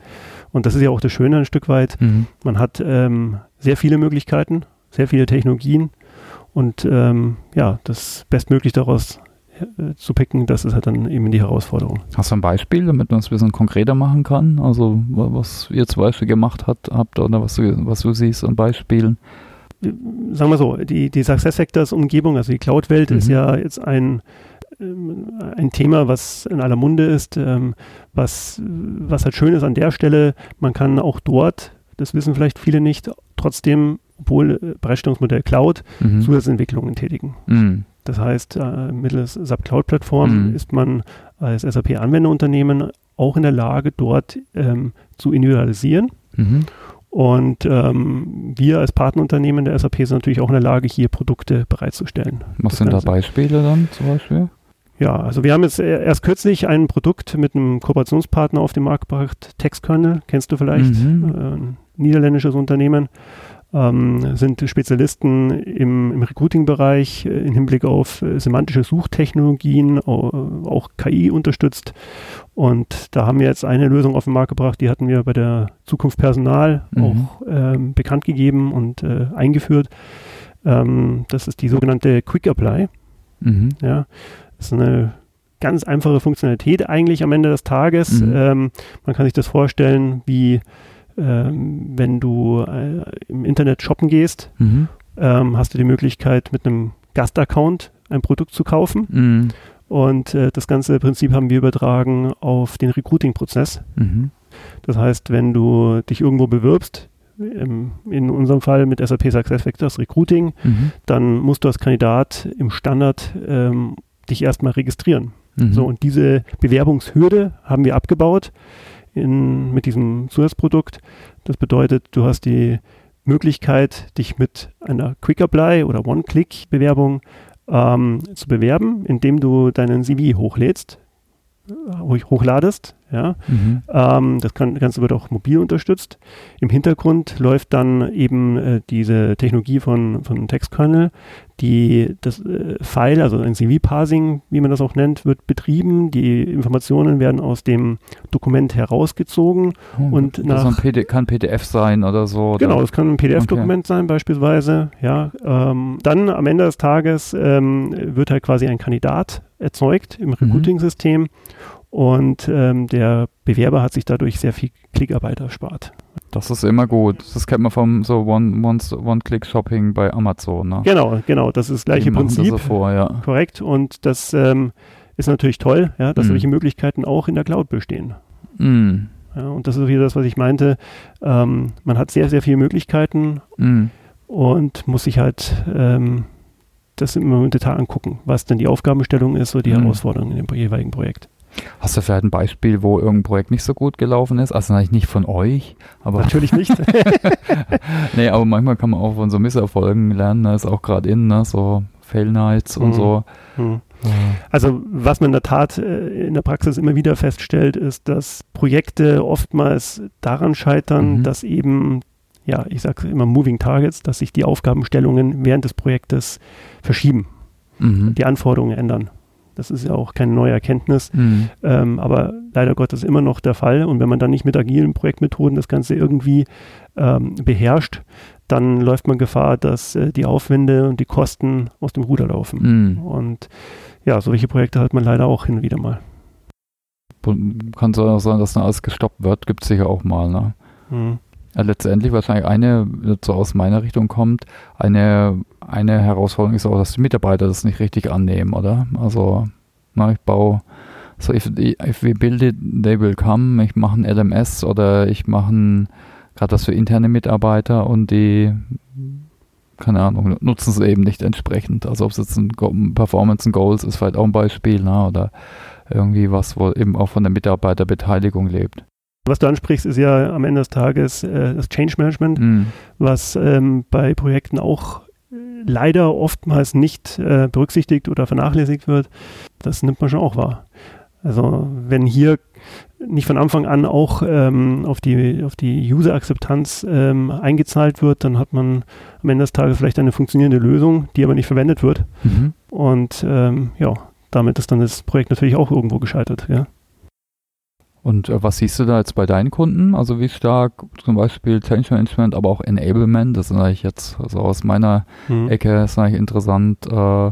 Und das ist ja auch das Schöne ein Stück weit. Mhm. Man hat ähm, sehr viele Möglichkeiten, sehr viele Technologien und ähm, ja, das bestmöglich daraus zu picken, das ist halt dann eben die Herausforderung. Hast du ein Beispiel, damit man es ein bisschen konkreter machen kann? Also was ihr zum Beispiel gemacht hat, habt oder was du, was du siehst an Beispielen? Sagen wir so, die, die SuccessFactors-Umgebung, also die Cloud-Welt mhm. ist ja jetzt ein, ähm, ein Thema, was in aller Munde ist, ähm, was, was halt schön ist an der Stelle, man kann auch dort, das wissen vielleicht viele nicht, trotzdem, obwohl äh, Bereitstellungsmodell Cloud, mhm. Zusatzentwicklungen tätigen. Mhm. Das heißt, äh, mittels SAP Cloud Plattform mhm. ist man als SAP Anwenderunternehmen auch in der Lage, dort ähm, zu individualisieren. Mhm. Und ähm, wir als Partnerunternehmen der SAP sind natürlich auch in der Lage, hier Produkte bereitzustellen. Was sind da Beispiele dann zum Beispiel? Ja, also wir haben jetzt erst kürzlich ein Produkt mit einem Kooperationspartner auf den Markt gebracht, Textkernel, kennst du vielleicht, mhm. äh, ein niederländisches Unternehmen ähm, sind Spezialisten im, im Recruiting-Bereich äh, im Hinblick auf äh, semantische Suchtechnologien, auch, auch KI unterstützt. Und da haben wir jetzt eine Lösung auf den Markt gebracht, die hatten wir bei der Zukunft Personal mhm. auch ähm, bekannt gegeben und äh, eingeführt. Ähm, das ist die sogenannte Quick Apply. Mhm. Ja, das ist eine ganz einfache Funktionalität eigentlich am Ende des Tages. Mhm. Ähm, man kann sich das vorstellen wie ähm, wenn du äh, im Internet shoppen gehst, mhm. ähm, hast du die Möglichkeit, mit einem Gastaccount ein Produkt zu kaufen. Mhm. Und äh, das ganze Prinzip haben wir übertragen auf den Recruiting-Prozess. Mhm. Das heißt, wenn du dich irgendwo bewirbst, im, in unserem Fall mit SAP SuccessFactors Recruiting, mhm. dann musst du als Kandidat im Standard ähm, dich erstmal registrieren. Mhm. So, und diese Bewerbungshürde haben wir abgebaut in, mit diesem Zusatzprodukt. Das bedeutet, du hast die Möglichkeit, dich mit einer Quick Apply oder One-Click-Bewerbung ähm, zu bewerben, indem du deinen CV hochlädst, äh, hochladest ja? Mhm. Ähm, das, kann, Ganze wird auch mobil unterstützt. Im Hintergrund läuft dann eben äh, diese Technologie von, von Textkernel, die das äh, File, also ein CV-Parsing, wie man das auch nennt, wird betrieben. Die Informationen werden aus dem Dokument herausgezogen oh, und das nach, PD, kann PDF sein oder so. Genau, das kann ein PDF-Dokument okay. sein beispielsweise. Ja, ähm, dann am Ende des Tages ähm, wird halt quasi ein Kandidat erzeugt im mhm. Recruiting-System. Mhm und ähm, der Bewerber hat sich dadurch sehr viel Klickarbeit erspart. Das ist immer gut. Das kennt man vom so One-Click-Shopping One, bei Amazon. Ne? Genau, genau. Das ist das gleiche Prinzip. Das vor, ja. Korrekt. Und das ähm, ist natürlich toll, ja, dass mm. solche Möglichkeiten auch in der Cloud bestehen. Mm. Ja, und das ist wieder das, was ich meinte. Ähm, man hat sehr, sehr viele Möglichkeiten mm. und muss sich halt ähm, das immer im Detail angucken, was denn die Aufgabenstellung ist oder die mm. Herausforderung in dem jeweiligen Projekt. Hast du vielleicht ein Beispiel, wo irgendein Projekt nicht so gut gelaufen ist? Also natürlich nicht von euch, aber. Natürlich nicht. nee, aber manchmal kann man auch von so Misserfolgen lernen. Das ist auch gerade in, ne? so Fail Nights und mhm. so. Mhm. Also was man in der Tat äh, in der Praxis immer wieder feststellt, ist, dass Projekte oftmals daran scheitern, mhm. dass eben, ja, ich sage immer Moving Targets, dass sich die Aufgabenstellungen während des Projektes verschieben, mhm. die Anforderungen ändern. Das ist ja auch keine neue Erkenntnis, mhm. ähm, aber leider Gottes immer noch der Fall. Und wenn man dann nicht mit agilen Projektmethoden das Ganze irgendwie ähm, beherrscht, dann läuft man Gefahr, dass äh, die Aufwände und die Kosten aus dem Ruder laufen. Mhm. Und ja, solche Projekte hat man leider auch hin und wieder mal. Kann so sein, dass dann alles gestoppt wird, gibt es sicher auch mal. Ne? Mhm. Ja, letztendlich wahrscheinlich eine, so aus meiner Richtung kommt, eine, eine Herausforderung ist auch, dass die Mitarbeiter das nicht richtig annehmen, oder? Also, na, ich baue, so if, if we build it, they will come, ich mache ein LMS oder ich mache ein, gerade das für interne Mitarbeiter und die, keine Ahnung, nutzen es eben nicht entsprechend. Also ob es jetzt ein Performance and Goals ist vielleicht auch ein Beispiel, na, oder irgendwie was, wo eben auch von der Mitarbeiterbeteiligung lebt. Was du ansprichst, ist ja am Ende des Tages äh, das Change Management, mm. was ähm, bei Projekten auch leider oftmals nicht äh, berücksichtigt oder vernachlässigt wird. Das nimmt man schon auch wahr. Also wenn hier nicht von Anfang an auch ähm, auf die, auf die User-Akzeptanz ähm, eingezahlt wird, dann hat man am Ende des Tages vielleicht eine funktionierende Lösung, die aber nicht verwendet wird. Mhm. Und ähm, ja, damit ist dann das Projekt natürlich auch irgendwo gescheitert. Ja. Und äh, was siehst du da jetzt bei deinen Kunden? Also wie stark zum Beispiel Change Management, aber auch Enablement, das ist eigentlich jetzt also aus meiner mhm. Ecke ist eigentlich interessant. Äh,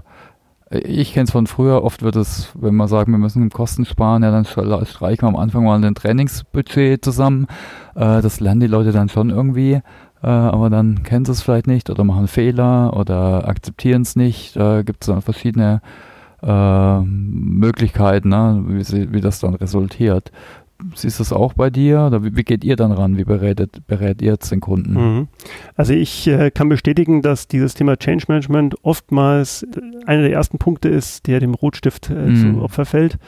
ich kenne es von früher, oft wird es, wenn man sagt, wir müssen Kosten sparen, ja, dann streichen wir am Anfang mal ein Trainingsbudget zusammen. Äh, das lernen die Leute dann schon irgendwie, äh, aber dann kennen sie es vielleicht nicht oder machen Fehler oder akzeptieren es nicht. Da gibt es dann verschiedene äh, Möglichkeiten, ne, wie, wie das dann resultiert. Siehst du das auch bei dir oder wie, geht ihr dann ran? Wie berätet, berät ihr jetzt den Kunden? Mhm. Also ich äh, kann bestätigen, dass dieses Thema Change Management oftmals einer der ersten Punkte ist, der dem Rotstift äh, mhm. zu Opfer fällt.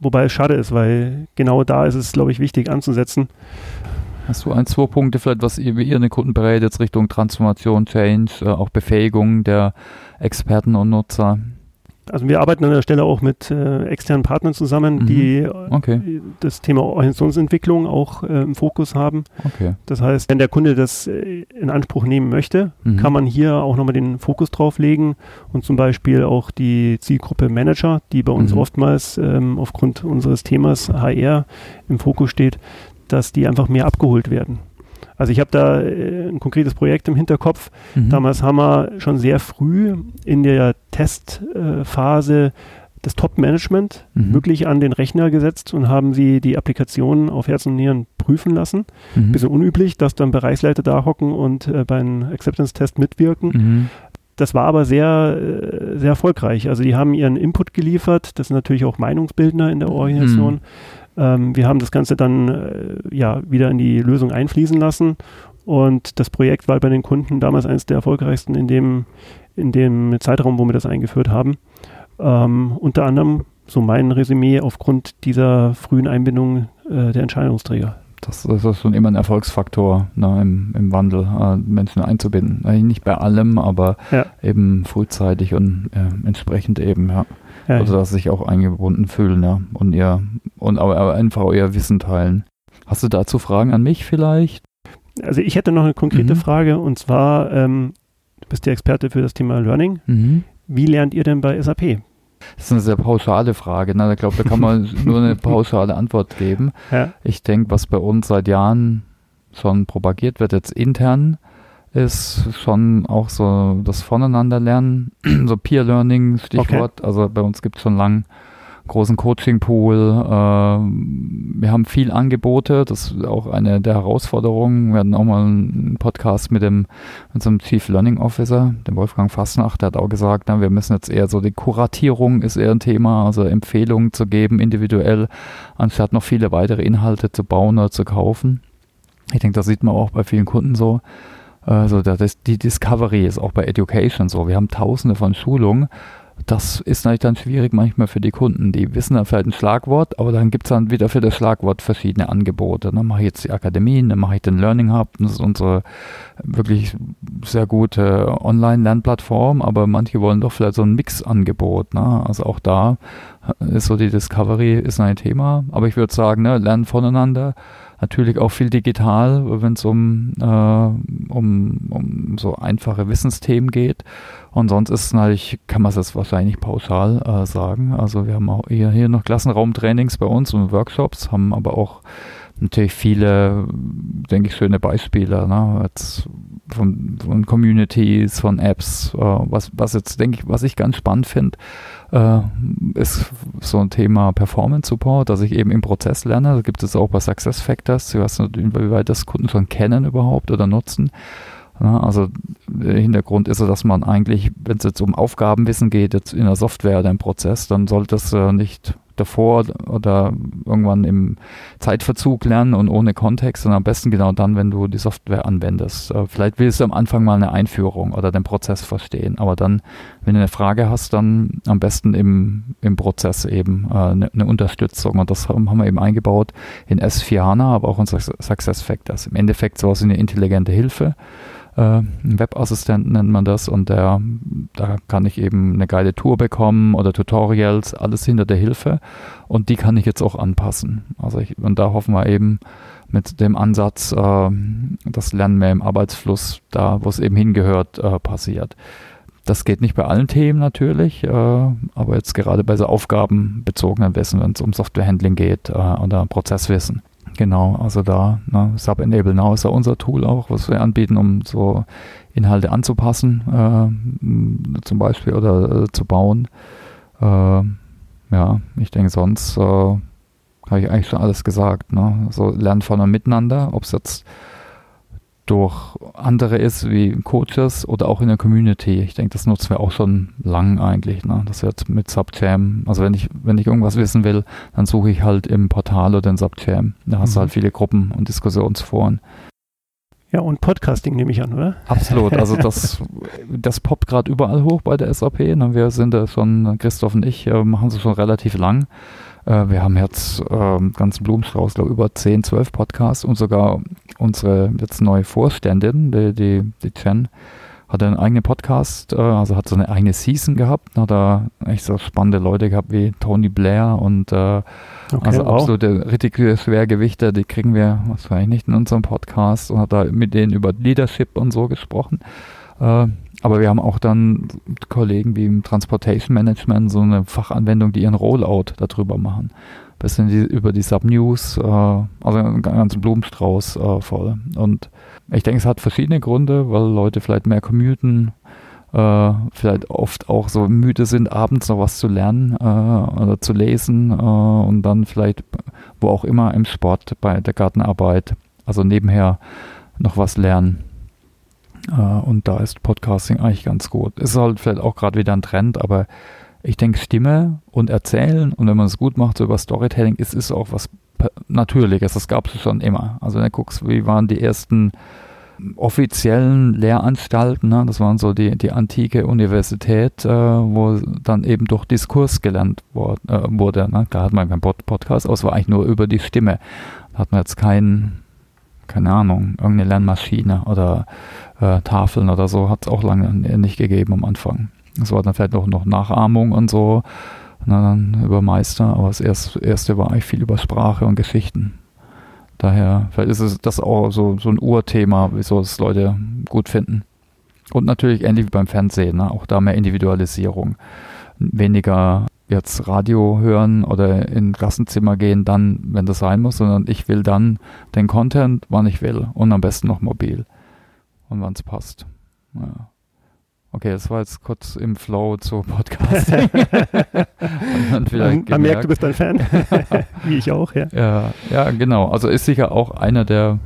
Wobei es schade ist, weil genau da ist es, glaube ich, wichtig anzusetzen. Hast du ein, zwei Punkte vielleicht, was ihr, wie ihr den Kunden berät, jetzt Richtung Transformation, Change, äh, auch Befähigung der Experten und Nutzer? Also wir arbeiten an der Stelle auch mit äh, externen Partnern zusammen, mhm. die okay. das Thema Organisationsentwicklung auch äh, im Fokus haben. Okay. Das heißt, wenn der Kunde das äh, in Anspruch nehmen möchte, mhm. kann man hier auch nochmal den Fokus drauf legen und zum Beispiel auch die Zielgruppe Manager, die bei uns mhm. oftmals ähm, aufgrund unseres Themas HR im Fokus steht, dass die einfach mehr abgeholt werden. Also ich habe da äh, ein konkretes Projekt im Hinterkopf. Mhm. Damals haben wir schon sehr früh in der Testphase das Top-Management mhm. wirklich an den Rechner gesetzt und haben sie die Applikationen auf Herz und Nieren prüfen lassen. Mhm. Bisschen unüblich, dass dann Bereichsleiter da hocken und äh, beim Acceptance-Test mitwirken. Mhm. Das war aber sehr, sehr erfolgreich. Also die haben ihren Input geliefert. Das sind natürlich auch Meinungsbildner in der Organisation. Mhm. Ähm, wir haben das Ganze dann äh, ja wieder in die Lösung einfließen lassen und das Projekt war bei den Kunden damals eines der erfolgreichsten in dem, in dem Zeitraum, wo wir das eingeführt haben. Ähm, unter anderem, so mein Resümee, aufgrund dieser frühen Einbindung äh, der Entscheidungsträger. Das, das, ist schon immer ein Erfolgsfaktor ne, im, im Wandel, äh, Menschen einzubinden. Nicht bei allem, aber ja. eben frühzeitig und äh, entsprechend eben, ja. Ja, also dass sich auch eingebunden fühlen, ja. Und ihr, und aber, aber einfach euer Wissen teilen. Hast du dazu Fragen an mich vielleicht? Also ich hätte noch eine konkrete mhm. Frage und zwar, ähm, du bist der Experte für das Thema Learning. Mhm. Wie lernt ihr denn bei SAP? Das ist eine sehr pauschale Frage. Ne? Ich glaube, da kann man nur eine pauschale Antwort geben. Ja. Ich denke, was bei uns seit Jahren schon propagiert wird, jetzt intern, ist schon auch so das Voneinanderlernen, so Peer Learning, Stichwort. Okay. Also bei uns gibt es schon lang großen Coaching-Pool. Äh, wir haben viel Angebote, das ist auch eine der Herausforderungen. Wir hatten auch mal einen Podcast mit dem mit unserem Chief Learning Officer, dem Wolfgang Fassnacht, der hat auch gesagt, na, wir müssen jetzt eher so die Kuratierung ist eher ein Thema, also Empfehlungen zu geben, individuell, anstatt noch viele weitere Inhalte zu bauen oder zu kaufen. Ich denke, das sieht man auch bei vielen Kunden so. Also das, die Discovery ist auch bei Education so. Wir haben tausende von Schulungen. Das ist natürlich dann schwierig manchmal für die Kunden. Die wissen dann vielleicht ein Schlagwort, aber dann gibt es dann wieder für das Schlagwort verschiedene Angebote. Dann mache ich jetzt die Akademien, dann mache ich den Learning Hub. Das ist unsere wirklich sehr gute Online-Lernplattform, aber manche wollen doch vielleicht so ein Mix-Angebot. Ne? Also auch da ist so die Discovery ist ein Thema. Aber ich würde sagen, ne, lernen voneinander natürlich auch viel digital, wenn es um, äh, um, um so einfache Wissensthemen geht. Und sonst ist natürlich, kann man es wahrscheinlich pauschal äh, sagen. Also wir haben auch hier, hier noch Klassenraumtrainings bei uns und Workshops, haben aber auch natürlich viele, denke ich, schöne Beispiele, ne? Jetzt von, von Communities, von Apps, äh, was, was jetzt, denke ich, was ich ganz spannend finde, äh, ist so ein Thema Performance Support, dass ich eben im Prozess lerne. Da gibt es auch bei Success Factors. Nicht, inwieweit das Kunden schon kennen überhaupt oder nutzen. Ja, also der Hintergrund ist so, dass man eigentlich, wenn es jetzt um Aufgabenwissen geht, jetzt in der Software oder im Prozess, dann sollte es äh, nicht davor oder irgendwann im Zeitverzug lernen und ohne Kontext, sondern am besten genau dann, wenn du die Software anwendest. Äh, vielleicht willst du am Anfang mal eine Einführung oder den Prozess verstehen, aber dann, wenn du eine Frage hast, dann am besten im, im Prozess eben äh, eine, eine Unterstützung und das haben, wir eben eingebaut in S4 HANA, aber auch in SuccessFactors. Im Endeffekt sowas wie eine intelligente Hilfe äh, Webassistent nennt man das und der, da kann ich eben eine geile Tour bekommen oder Tutorials, alles hinter der Hilfe und die kann ich jetzt auch anpassen. Also ich, und da hoffen wir eben mit dem Ansatz, äh, das Lernen mehr im Arbeitsfluss, da wo es eben hingehört, äh, passiert. Das geht nicht bei allen Themen natürlich, äh, aber jetzt gerade bei so aufgabenbezogenen Wissen, wenn es um Softwarehandling geht äh, oder Prozesswissen. Genau, also da, ne, Sub Enable Now ist ja unser Tool auch, was wir anbieten, um so Inhalte anzupassen, äh, zum Beispiel oder äh, zu bauen. Äh, ja, ich denke, sonst äh, habe ich eigentlich schon alles gesagt. Ne? So lernen von und miteinander, ob es jetzt durch andere ist, wie Coaches oder auch in der Community. Ich denke, das nutzen wir auch schon lang eigentlich. Ne? Das wird mit Subjam, also wenn ich, wenn ich irgendwas wissen will, dann suche ich halt im Portal oder in Subjam. Da hast mhm. du halt viele Gruppen und Diskussionsforen. Ja, und Podcasting nehme ich an, oder? Absolut. Also das, das poppt gerade überall hoch bei der SAP. Ne? Wir sind da schon, Christoph und ich, äh, machen es schon relativ lang. Äh, wir haben jetzt äh, ganzen Blumenstrauß, glaube über 10, 12 Podcasts und sogar unsere jetzt neue Vorständin, die, die, die Jen, hat einen eigenen Podcast, äh, also hat so eine eigene Season gehabt, hat da echt so spannende Leute gehabt wie Tony Blair und äh, okay, also wow. absolute richtige Schwergewichte, die kriegen wir wahrscheinlich nicht in unserem Podcast und hat da mit denen über Leadership und so gesprochen. Aber wir haben auch dann Kollegen wie im Transportation Management so eine Fachanwendung, die ihren Rollout darüber machen. Bisschen die, über die Subnews, äh, also einen ganzen Blumenstrauß äh, voll. Und ich denke, es hat verschiedene Gründe, weil Leute vielleicht mehr commuten, äh, vielleicht oft auch so müde sind, abends noch was zu lernen äh, oder zu lesen äh, und dann vielleicht, wo auch immer im Sport, bei der Gartenarbeit, also nebenher noch was lernen. Äh, und da ist Podcasting eigentlich ganz gut. Ist halt vielleicht auch gerade wieder ein Trend, aber ich denke, Stimme und Erzählen und wenn man es gut macht, so über Storytelling, ist es auch was Natürliches. Das gab es schon immer. Also wenn du guckst, wie waren die ersten offiziellen Lehranstalten, ne? das waren so die, die antike Universität, äh, wo dann eben durch Diskurs gelernt wor äh, wurde. Ne? Da hat man keinen Pod Podcast, aber es war eigentlich nur über die Stimme. Da hat man jetzt keinen, keine Ahnung, irgendeine Lernmaschine oder äh, Tafeln oder so hat es auch lange nicht gegeben am Anfang. Es war dann vielleicht auch noch Nachahmung und so, na, dann über Meister, aber das erste, erste war eigentlich viel über Sprache und Geschichten. Daher, vielleicht ist es das auch so, so ein Urthema, wieso es Leute gut finden. Und natürlich ähnlich wie beim Fernsehen, ne? auch da mehr Individualisierung. Weniger jetzt Radio hören oder in Klassenzimmer gehen, dann, wenn das sein muss, sondern ich will dann den Content, wann ich will und am besten noch mobil und wann es passt. Ja. Okay, das war jetzt kurz im Flow zu Podcasting. man, man merkt, du bist ein Fan, wie ich auch, ja. ja. Ja, genau. Also ist sicher auch einer der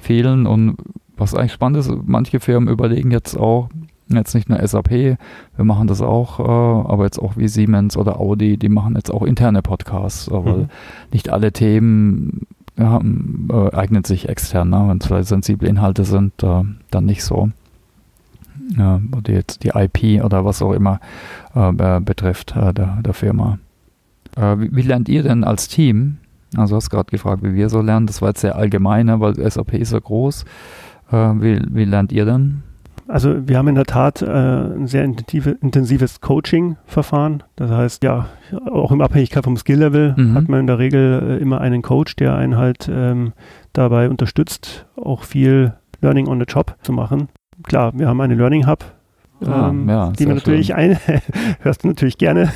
vielen und was eigentlich spannend ist, manche Firmen überlegen jetzt auch, jetzt nicht nur SAP, wir machen das auch, äh, aber jetzt auch wie Siemens oder Audi, die machen jetzt auch interne Podcasts, weil mhm. nicht alle Themen ja, äh, eignet sich extern, ne? wenn es vielleicht sensible Inhalte sind, äh, dann nicht so. Ja, oder jetzt die IP oder was auch immer äh, betrifft äh, der, der Firma. Äh, wie, wie, lernt ihr denn als Team? Also du hast gerade gefragt, wie wir so lernen. Das war jetzt sehr allgemein, ne, weil SAP ist so groß. Äh, wie, wie lernt ihr denn? Also wir haben in der Tat äh, ein sehr intensive, intensives Coaching-Verfahren. Das heißt, ja, auch in Abhängigkeit vom Skill-Level mhm. hat man in der Regel äh, immer einen Coach, der einen halt ähm, dabei unterstützt, auch viel Learning on the Job zu machen. Klar, wir haben eine Learning Hub, ah, ähm, ja, die wir natürlich ein, hörst du natürlich gerne,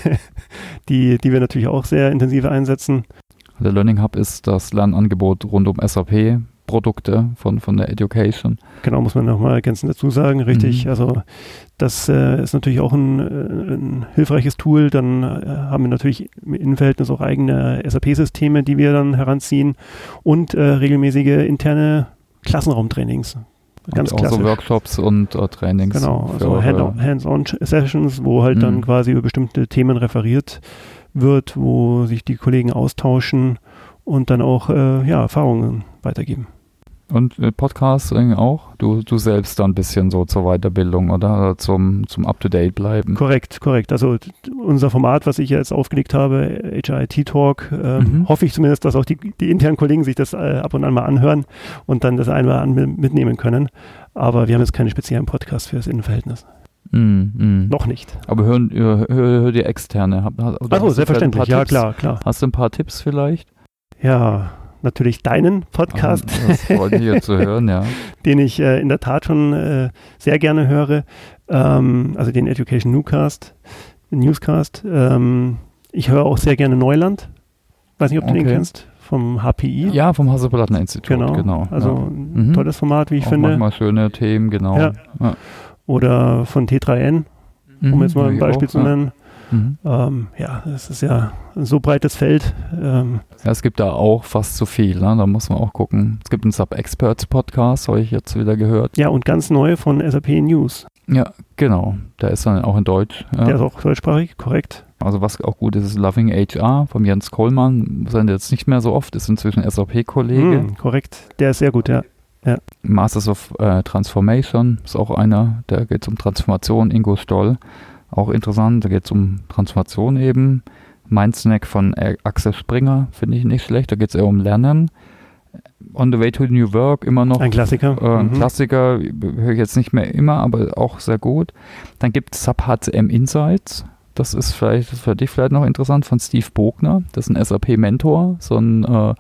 die, die wir natürlich auch sehr intensiv einsetzen. Der Learning Hub ist das Lernangebot rund um SAP, Produkte von, von der Education. Genau, muss man nochmal ergänzend dazu sagen, richtig. Mhm. Also das äh, ist natürlich auch ein, äh, ein hilfreiches Tool. Dann äh, haben wir natürlich im Innenverhältnis auch eigene SAP-Systeme, die wir dann heranziehen und äh, regelmäßige interne Klassenraumtrainings. Ganz und auch so Workshops und uh, Trainings. Genau, also Hands-on-Sessions, wo halt mhm. dann quasi über bestimmte Themen referiert wird, wo sich die Kollegen austauschen und dann auch äh, ja, Erfahrungen weitergeben. Und äh, Podcasts auch? Du, du selbst dann ein bisschen so zur Weiterbildung oder zum, zum Up-to-Date bleiben? Korrekt, korrekt. Also unser Format, was ich jetzt aufgelegt habe, HIT Talk, äh, mhm. hoffe ich zumindest, dass auch die, die internen Kollegen sich das äh, ab und an mal anhören und dann das einmal an mitnehmen können. Aber wir haben jetzt keine speziellen Podcasts für das Innenverhältnis. Mm, mm. Noch nicht. Aber hören, hör, hör die externe. Achso, selbstverständlich. Ja, klar, klar. Hast du ein paar Tipps vielleicht? Ja, natürlich deinen Podcast. Ah, das freut mich zu hören, ja. den ich äh, in der Tat schon äh, sehr gerne höre. Ähm, also den Education Newcast, Newscast. Ähm, ich höre auch sehr gerne Neuland. Weiß nicht, ob du okay. den kennst. Vom HPI. Ja, vom Hasse-Plattner-Institut, genau. genau. Also ja. ein mhm. tolles Format, wie ich auch finde. Manchmal schöne Themen, genau. Ja. Ja. Oder von T3N, um mhm, jetzt mal ein Beispiel auch, zu nennen. Mhm. Ähm, ja, es ist ja ein so breites Feld. Ähm, ja, es gibt da auch fast zu viel, ne? da muss man auch gucken. Es gibt einen Sub-Experts-Podcast, habe ich jetzt wieder gehört. Ja, und ganz neu von SAP News. Ja, genau. Der ist dann auch in Deutsch. Ja. Der ist auch deutschsprachig, korrekt. Also was auch gut ist, ist Loving HR von Jens Kollmann. Sendet jetzt nicht mehr so oft, ist inzwischen SAP-Kollege. Mm, korrekt, der ist sehr gut, ja. ja. Masters of äh, Transformation ist auch einer, der geht um Transformation, Ingo Stoll. Auch interessant, da geht es um Transformation eben. Mindsnack von Axel Springer finde ich nicht schlecht, da geht es eher um Lernen. On the Way to New Work immer noch. Ein Klassiker. Äh, ein mhm. Klassiker, höre ich jetzt nicht mehr immer, aber auch sehr gut. Dann gibt es Sub HCM Insights. Das ist vielleicht das für dich vielleicht noch interessant von Steve Bogner. Das ist ein SAP-Mentor, so ein äh,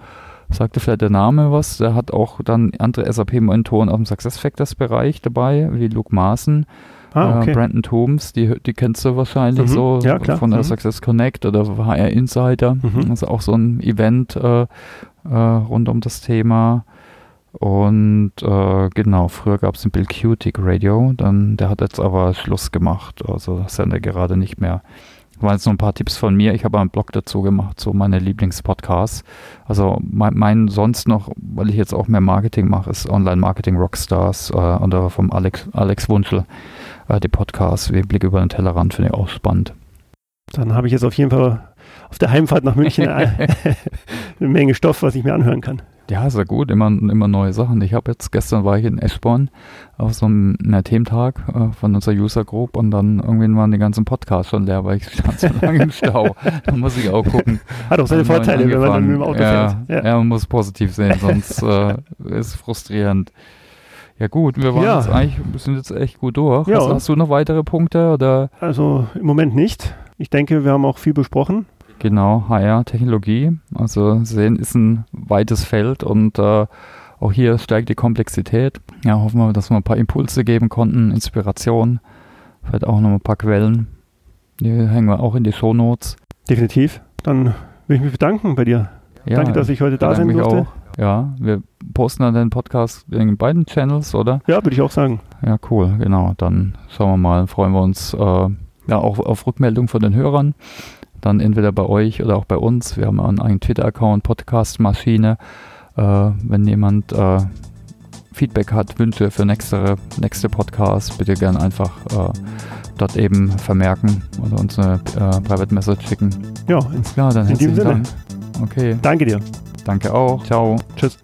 sagte vielleicht der Name was. Der hat auch dann andere SAP-Mentoren aus dem SuccessFactors-Bereich dabei, wie Luke Maaßen Ah, okay. äh, Brandon Toombs, die, die kennst du wahrscheinlich mhm. so ja, klar. von der mhm. Success Connect oder HR Insider. Mhm. Also auch so ein Event äh, äh, rund um das Thema. Und äh, genau, früher gab es den Bill Cutic Radio, dann, der hat jetzt aber Schluss gemacht. Also das sendet er gerade nicht mehr. Das waren jetzt noch ein paar Tipps von mir. Ich habe einen Blog dazu gemacht, so meine Lieblingspodcasts. Also mein, mein, sonst noch, weil ich jetzt auch mehr Marketing mache, ist Online Marketing Rockstars äh, oder vom Alex, Alex Wunschel äh, die Podcasts, wie Blick über den Tellerrand, finde ich auch spannend. Dann habe ich jetzt auf jeden Fall auf der Heimfahrt nach München eine Menge Stoff, was ich mir anhören kann. Ja, sehr gut, immer, immer neue Sachen. Ich habe jetzt, gestern war ich in Eschborn auf so einem Thementag äh, von unserer User Group und dann irgendwann waren die ganzen Podcasts schon leer, weil ich stand so lange im Stau. da muss ich auch gucken. Hat auch seine Vorteile, wenn man dann mit dem Auto ja, fährt. Ja. ja, man muss positiv sehen, sonst äh, ist es frustrierend. Ja gut, wir waren ja. jetzt eigentlich, sind jetzt echt gut durch. Ja. Hast, hast, du noch weitere Punkte oder? Also im Moment nicht. Ich denke, wir haben auch viel besprochen. Genau, HR-Technologie. Also sehen ist ein weites Feld und äh, auch hier steigt die Komplexität. Ja, hoffen wir, dass wir ein paar Impulse geben konnten, Inspiration, vielleicht auch noch ein paar Quellen. Die hängen wir auch in die Shownotes. Definitiv. Dann will ich mich bedanken bei dir. Ja, Danke, dass ich heute da sein durfte. Auch. Ja, wir posten dann den Podcast in beiden Channels, oder? Ja, würde ich auch sagen. Ja, cool, genau. Dann schauen wir mal, freuen wir uns äh, ja, auch auf Rückmeldung von den Hörern. Dann entweder bei euch oder auch bei uns. Wir haben einen Twitter-Account, Podcast-Maschine. Äh, wenn jemand äh, Feedback hat, Wünsche für nächste, nächste Podcast, bitte gerne einfach äh, dort eben vermerken oder uns eine äh, Private Message schicken. Ja, klar, dann in diesem Sinne. Dank. Okay. Danke dir. Danke auch. Ciao. Tschüss.